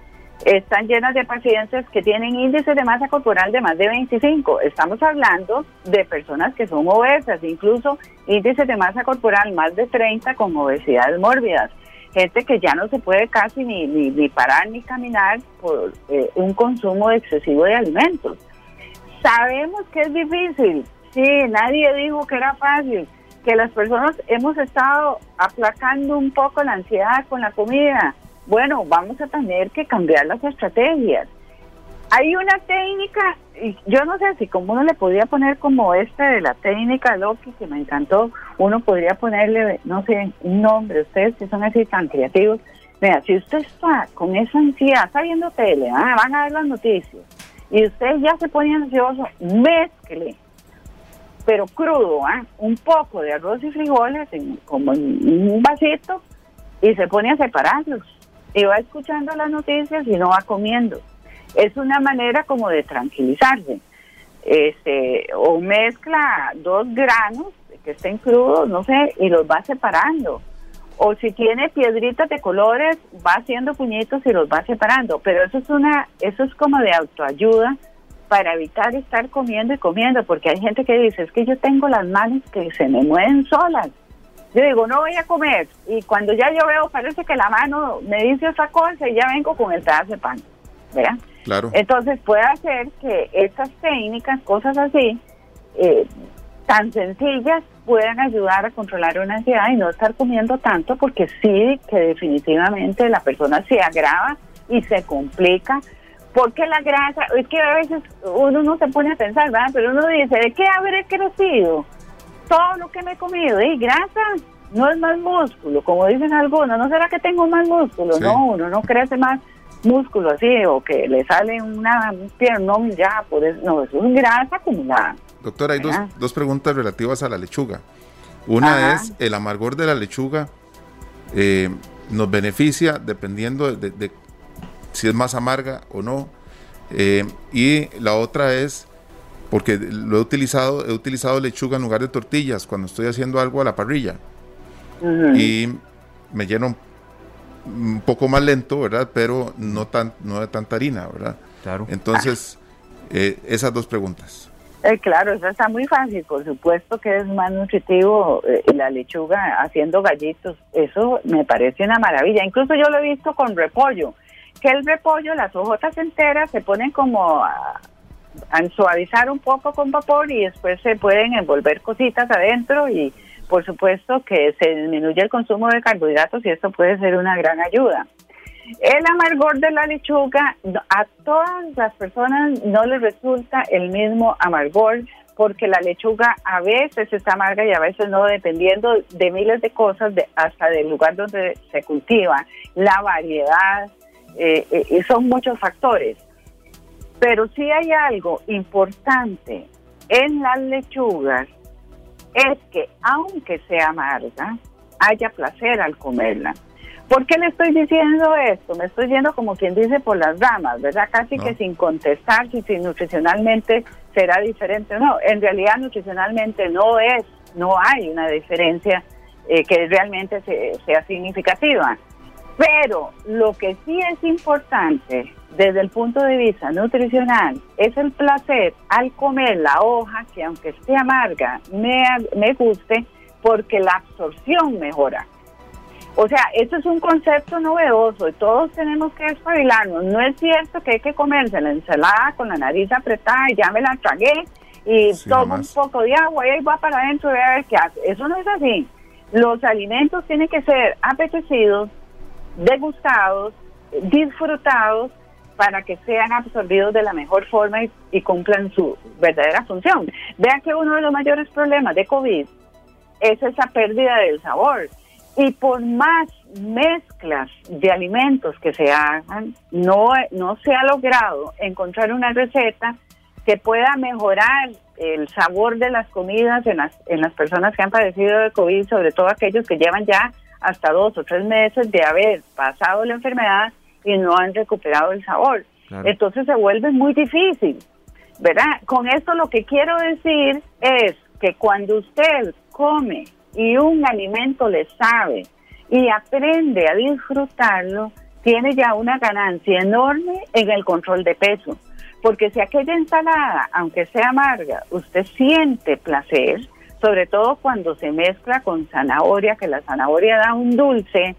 Speaker 8: están llenas de pacientes que tienen índices de masa corporal de más de 25. Estamos hablando de personas que son obesas, incluso índices de masa corporal más de 30 con obesidades mórbidas. Gente que ya no se puede casi ni, ni, parar ni caminar por eh, un consumo excesivo de alimentos. Sabemos que es difícil, sí, nadie dijo que era fácil, que las personas hemos estado aplacando un poco la ansiedad con la comida, bueno, vamos a tener que cambiar las estrategias. Hay una técnica, y yo no sé si como uno le podría poner como esta de la técnica Loki, que me encantó, uno podría ponerle, no sé, un nombre, ustedes que son así tan creativos. Mira, si usted está con esa ansiedad, está viendo tele, ah, van a ver las noticias, y usted ya se pone ansioso, mezcle, pero crudo, ¿ah? un poco de arroz y frijoles, como en un vasito, y se pone a separarlos y va escuchando las noticias y no va comiendo. Es una manera como de tranquilizarse. Este, o mezcla dos granos que estén crudos, no sé, y los va separando. O si tiene piedritas de colores, va haciendo puñitos y los va separando. Pero eso es una, eso es como de autoayuda para evitar estar comiendo y comiendo, porque hay gente que dice, es que yo tengo las manos que se me mueven solas yo digo, no voy a comer. Y cuando ya yo veo, parece que la mano me dice otra cosa y ya vengo con el pedazo de pan. ¿Verdad?
Speaker 4: Claro.
Speaker 8: Entonces puede hacer que estas técnicas, cosas así, eh, tan sencillas, puedan ayudar a controlar una ansiedad y no estar comiendo tanto, porque sí que definitivamente la persona se agrava y se complica. Porque la grasa, es que a veces uno no se pone a pensar, ¿verdad? Pero uno dice, ¿de qué habré crecido? todo lo que me he comido y grasa no es más músculo, como dicen algunos, ¿no será que tengo más músculo? No, uno no crece más músculo así o que le sale una pierna, no, ya, por eso, no, eso es grasa acumulada.
Speaker 4: Doctora, hay dos, dos, preguntas relativas a la lechuga. Una es, el amargor de la lechuga eh, nos beneficia dependiendo de, si es más amarga o no. Eh, y la otra es, porque lo he utilizado, he utilizado lechuga en lugar de tortillas cuando estoy haciendo algo a la parrilla. Y me lleno un poco más lento, ¿verdad? Pero no, tan, no de tanta harina, ¿verdad?
Speaker 3: Claro.
Speaker 4: Entonces, eh, esas dos preguntas.
Speaker 8: Eh, claro, eso está muy fácil. Por supuesto que es más nutritivo eh, la lechuga haciendo gallitos. Eso me parece una maravilla. Incluso yo lo he visto con repollo. Que el repollo, las hojotas enteras se ponen como a suavizar un poco con vapor y después se pueden envolver cositas adentro y por supuesto que se disminuye el consumo de carbohidratos y esto puede ser una gran ayuda. El amargor de la lechuga, a todas las personas no les resulta el mismo amargor porque la lechuga a veces está amarga y a veces no, dependiendo de miles de cosas, de, hasta del lugar donde se cultiva, la variedad, eh, eh, son muchos factores. Pero si hay algo importante en las lechugas, es que aunque sea amarga, haya placer al comerla. ¿Por qué le estoy diciendo esto? Me estoy yendo como quien dice por las ramas, ¿verdad? Casi que sin contestar si, nutricionalmente será diferente o no. En realidad nutricionalmente no es, no hay una diferencia eh, que realmente sea significativa. Pero lo que sí es importante desde el punto de vista nutricional es el placer al comer la hoja que aunque esté amarga me, me guste porque la absorción mejora. O sea, esto es un concepto novedoso y todos tenemos que espabilarnos. No es cierto que hay que comerse la ensalada con la nariz apretada y ya me la tragué y tomo un poco de agua y ahí va para adentro y a ver qué hace. Eso no es así. Los alimentos tienen que ser apetecidos, degustados, disfrutados para que sean absorbidos de la mejor forma y, cumplan su verdadera función. Vean que uno de los mayores problemas de COVID es esa pérdida del sabor. Y por más mezclas de alimentos que se hagan, no, no se ha logrado encontrar una receta que pueda mejorar el sabor de las comidas en las, en las personas que han padecido de COVID, sobre todo aquellos que llevan ya hasta dos o tres meses de haber pasado la enfermedad y no han recuperado el sabor. Entonces se vuelve muy difícil, ¿verdad? Con esto lo que quiero decir es que cuando usted come y un alimento le sabe y aprende a disfrutarlo, tiene ya una ganancia enorme en el control de peso. Porque si aquella ensalada, aunque sea amarga, usted siente placer, sobre todo cuando se mezcla con zanahoria, que la zanahoria da un dulce,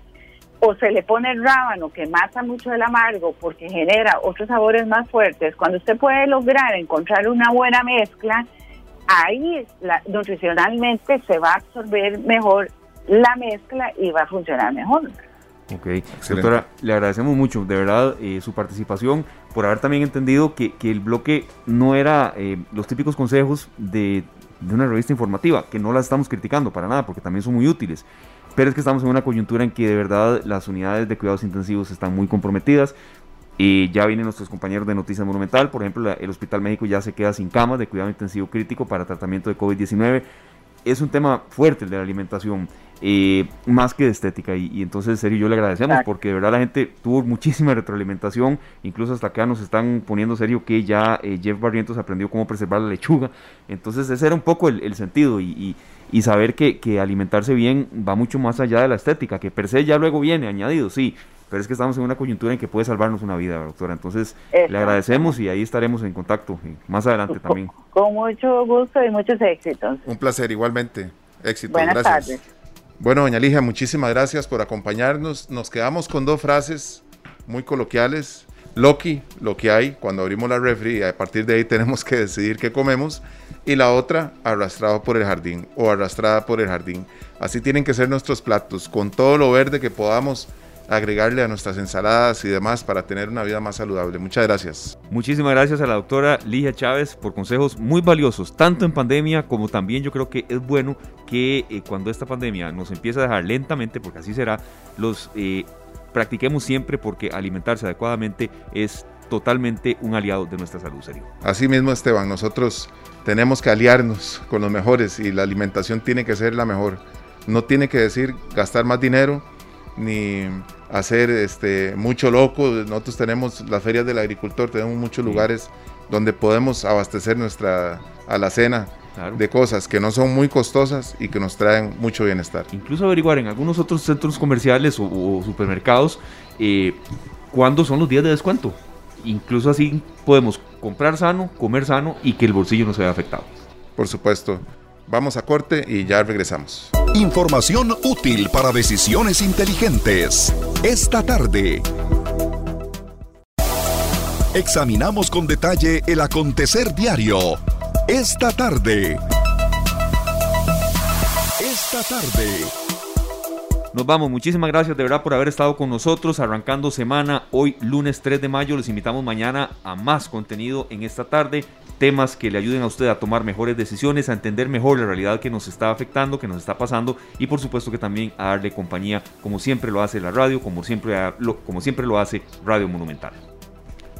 Speaker 8: o se le pone el rábano que mata mucho el amargo porque genera otros sabores más fuertes, cuando usted puede lograr encontrar una buena mezcla, ahí nutricionalmente se va a absorber mejor la mezcla y va a funcionar mejor.
Speaker 3: Ok, doctora, le agradecemos mucho, de verdad, eh, su participación, por haber también entendido que, que el bloque no era eh, los típicos consejos de, de, una revista informativa, que no las estamos criticando para nada, porque también son muy útiles, pero es que estamos en una coyuntura en que de verdad las unidades de cuidados intensivos están muy comprometidas, y ya vienen nuestros compañeros de Noticias Monumental, por ejemplo, el Hospital México ya se queda sin camas de cuidado intensivo crítico para tratamiento de COVID-19. Es un tema fuerte el de la alimentación. Eh, más que de estética. Y, entonces, en serio, yo le agradecemos porque de verdad la gente tuvo muchísima retroalimentación. Incluso hasta acá nos están poniendo serio que ya eh, Jeff Barrientos aprendió cómo preservar la lechuga. Entonces, ese era un poco el, sentido y, y, saber que, que, alimentarse bien va mucho más allá de la estética, que per se ya luego viene añadido, sí. Pero es que estamos en una coyuntura en que puede salvarnos una vida, doctora. Entonces, le agradecemos y ahí estaremos en contacto más adelante también.
Speaker 8: Con mucho gusto y muchos éxitos.
Speaker 4: Un placer, igualmente. Éxito.
Speaker 8: Buenas
Speaker 4: Gracias. tardes. Bueno, doña Ligia, muchísimas gracias por acompañarnos. Nos quedamos con dos frases muy coloquiales. Loki, lo que hay cuando abrimos la refri y a partir de ahí tenemos que decidir qué comemos. Y la otra, arrastrado por el jardín o arrastrada por el jardín. Así tienen que ser nuestros platos, con todo lo verde que podamos agregarle a nuestras ensaladas y demás para tener una vida más saludable. Muchas gracias.
Speaker 3: Muchísimas gracias a la doctora Ligia Chávez por consejos muy valiosos, tanto en pandemia como también yo creo que es bueno que eh, cuando esta pandemia nos empiece a dejar lentamente, porque así será, los eh, practiquemos siempre porque alimentarse adecuadamente es totalmente un aliado de nuestra salud, serio.
Speaker 4: Así mismo, Esteban, nosotros tenemos que aliarnos con los mejores y la alimentación tiene que ser la mejor. No tiene que decir gastar más dinero ni hacer este, mucho loco. Nosotros tenemos las ferias del agricultor, tenemos muchos lugares donde podemos abastecer nuestra alacena de cosas que no son muy costosas y que nos traen mucho bienestar.
Speaker 3: Incluso averiguar en algunos otros centros comerciales o, supermercados eh, cuándo son los días de descuento. Incluso así podemos comprar sano, comer sano y que el bolsillo no se vea afectado.
Speaker 4: Por supuesto. Vamos a corte y ya regresamos.
Speaker 1: Información útil para decisiones inteligentes. Esta tarde. Examinamos con detalle el acontecer diario. Esta tarde. Esta tarde.
Speaker 3: Nos vamos, muchísimas gracias de verdad por haber estado con nosotros arrancando semana hoy lunes 3 de mayo. Les invitamos mañana a más contenido en esta tarde, temas que le ayuden a usted a tomar mejores decisiones, a entender mejor la realidad que nos está afectando, que nos está pasando y por supuesto que también a darle compañía como siempre lo hace la radio, como siempre como siempre lo hace Radio Monumental.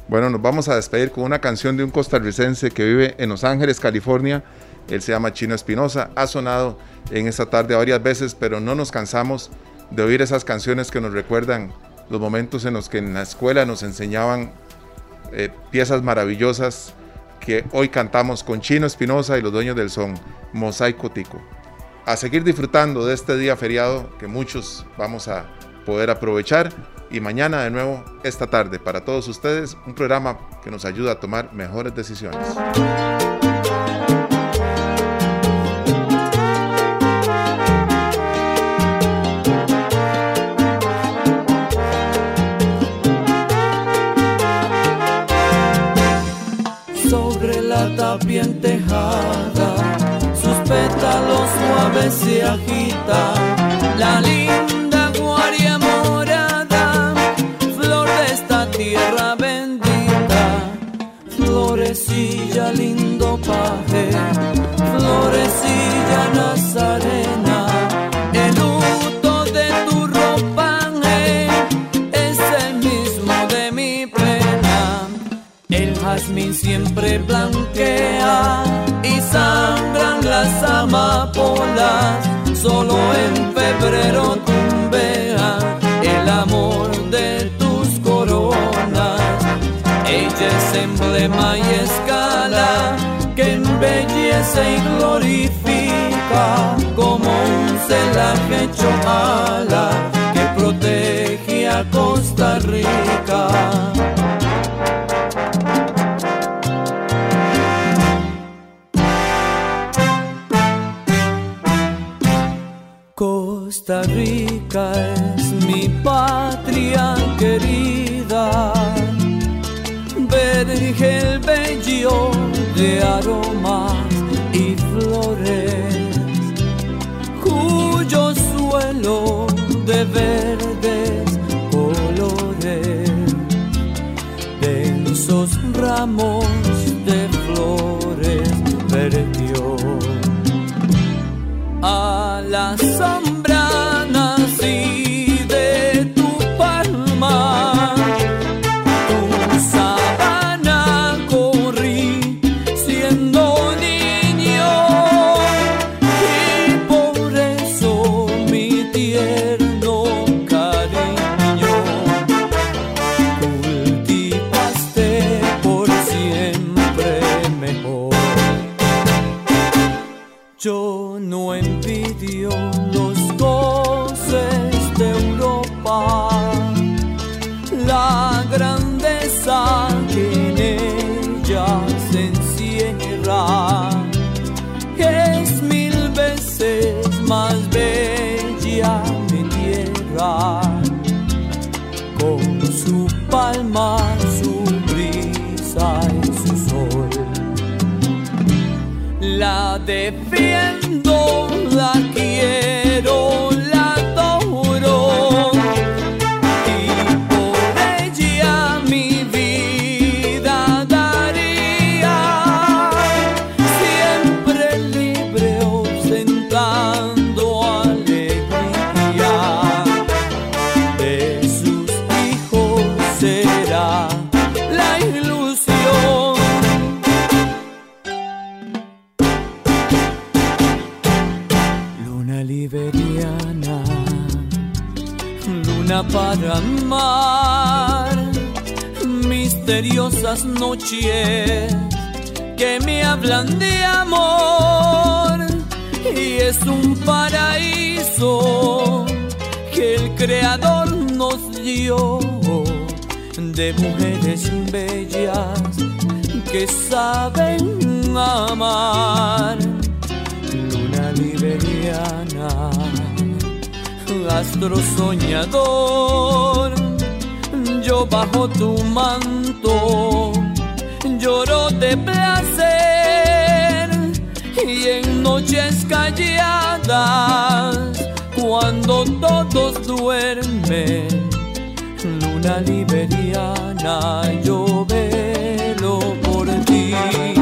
Speaker 4: Bueno, nos vamos a despedir con una canción de un costarricense que vive en Los Ángeles, California. Él se llama Chino Espinosa. Ha sonado en esta tarde varias veces, pero no nos cansamos de oír esas canciones que nos recuerdan los momentos en los que en la escuela nos enseñaban eh, piezas maravillosas que hoy cantamos con Chino Espinosa y los dueños del son, Mosaico Tico. A seguir disfrutando de este día feriado que muchos vamos a poder aprovechar y mañana de nuevo esta tarde para todos ustedes un programa que nos ayuda a tomar mejores decisiones.
Speaker 9: Bien tejada, sus pétalos suaves se agita, la linda jazmín siempre blanquea y sangran las amapolas. Solo en febrero tumbea el amor de tus coronas. Ella es emblema y escala que embellece y glorifica como un celaje hecho ala que protege a Costa Rica. Costa Rica es mi patria querida, vergel bello de aromas y flores, cuyo suelo de verdes colores, densos ramos la misteriosas noches que me hablan de amor y es un paraíso que el creador nos dio de mujeres bellas que saben amar. Luna liberiana, astro soñador, yo bajo tu manto lloro de placer y en noches calladas, cuando todos duermen, luna liberiana, yo velo por ti.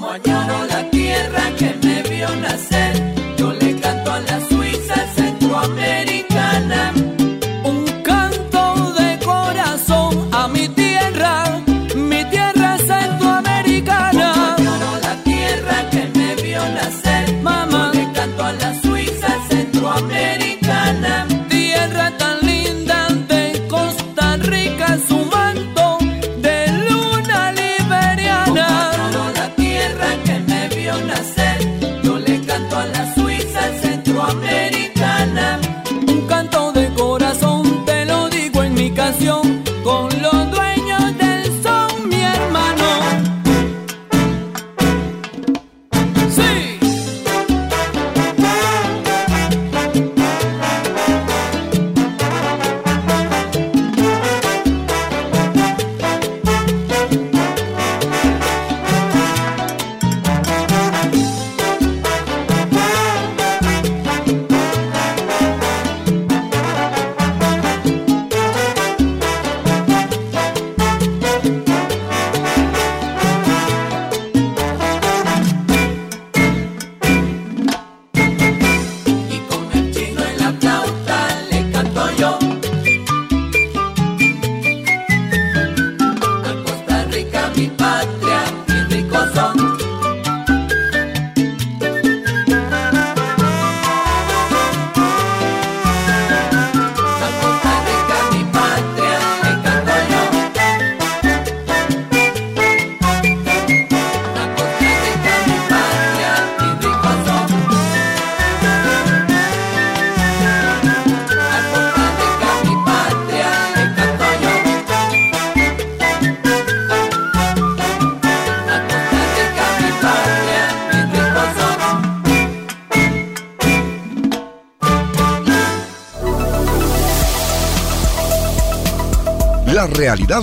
Speaker 9: Como la tierra que me vio nacer,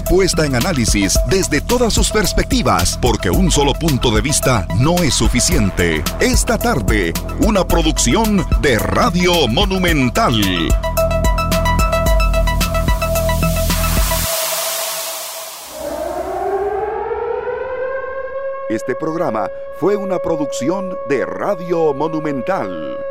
Speaker 1: puesta en análisis desde todas sus perspectivas, porque un solo punto de vista no es suficiente. Esta tarde, una producción de Radio Monumental. Este programa fue una producción de Radio Monumental.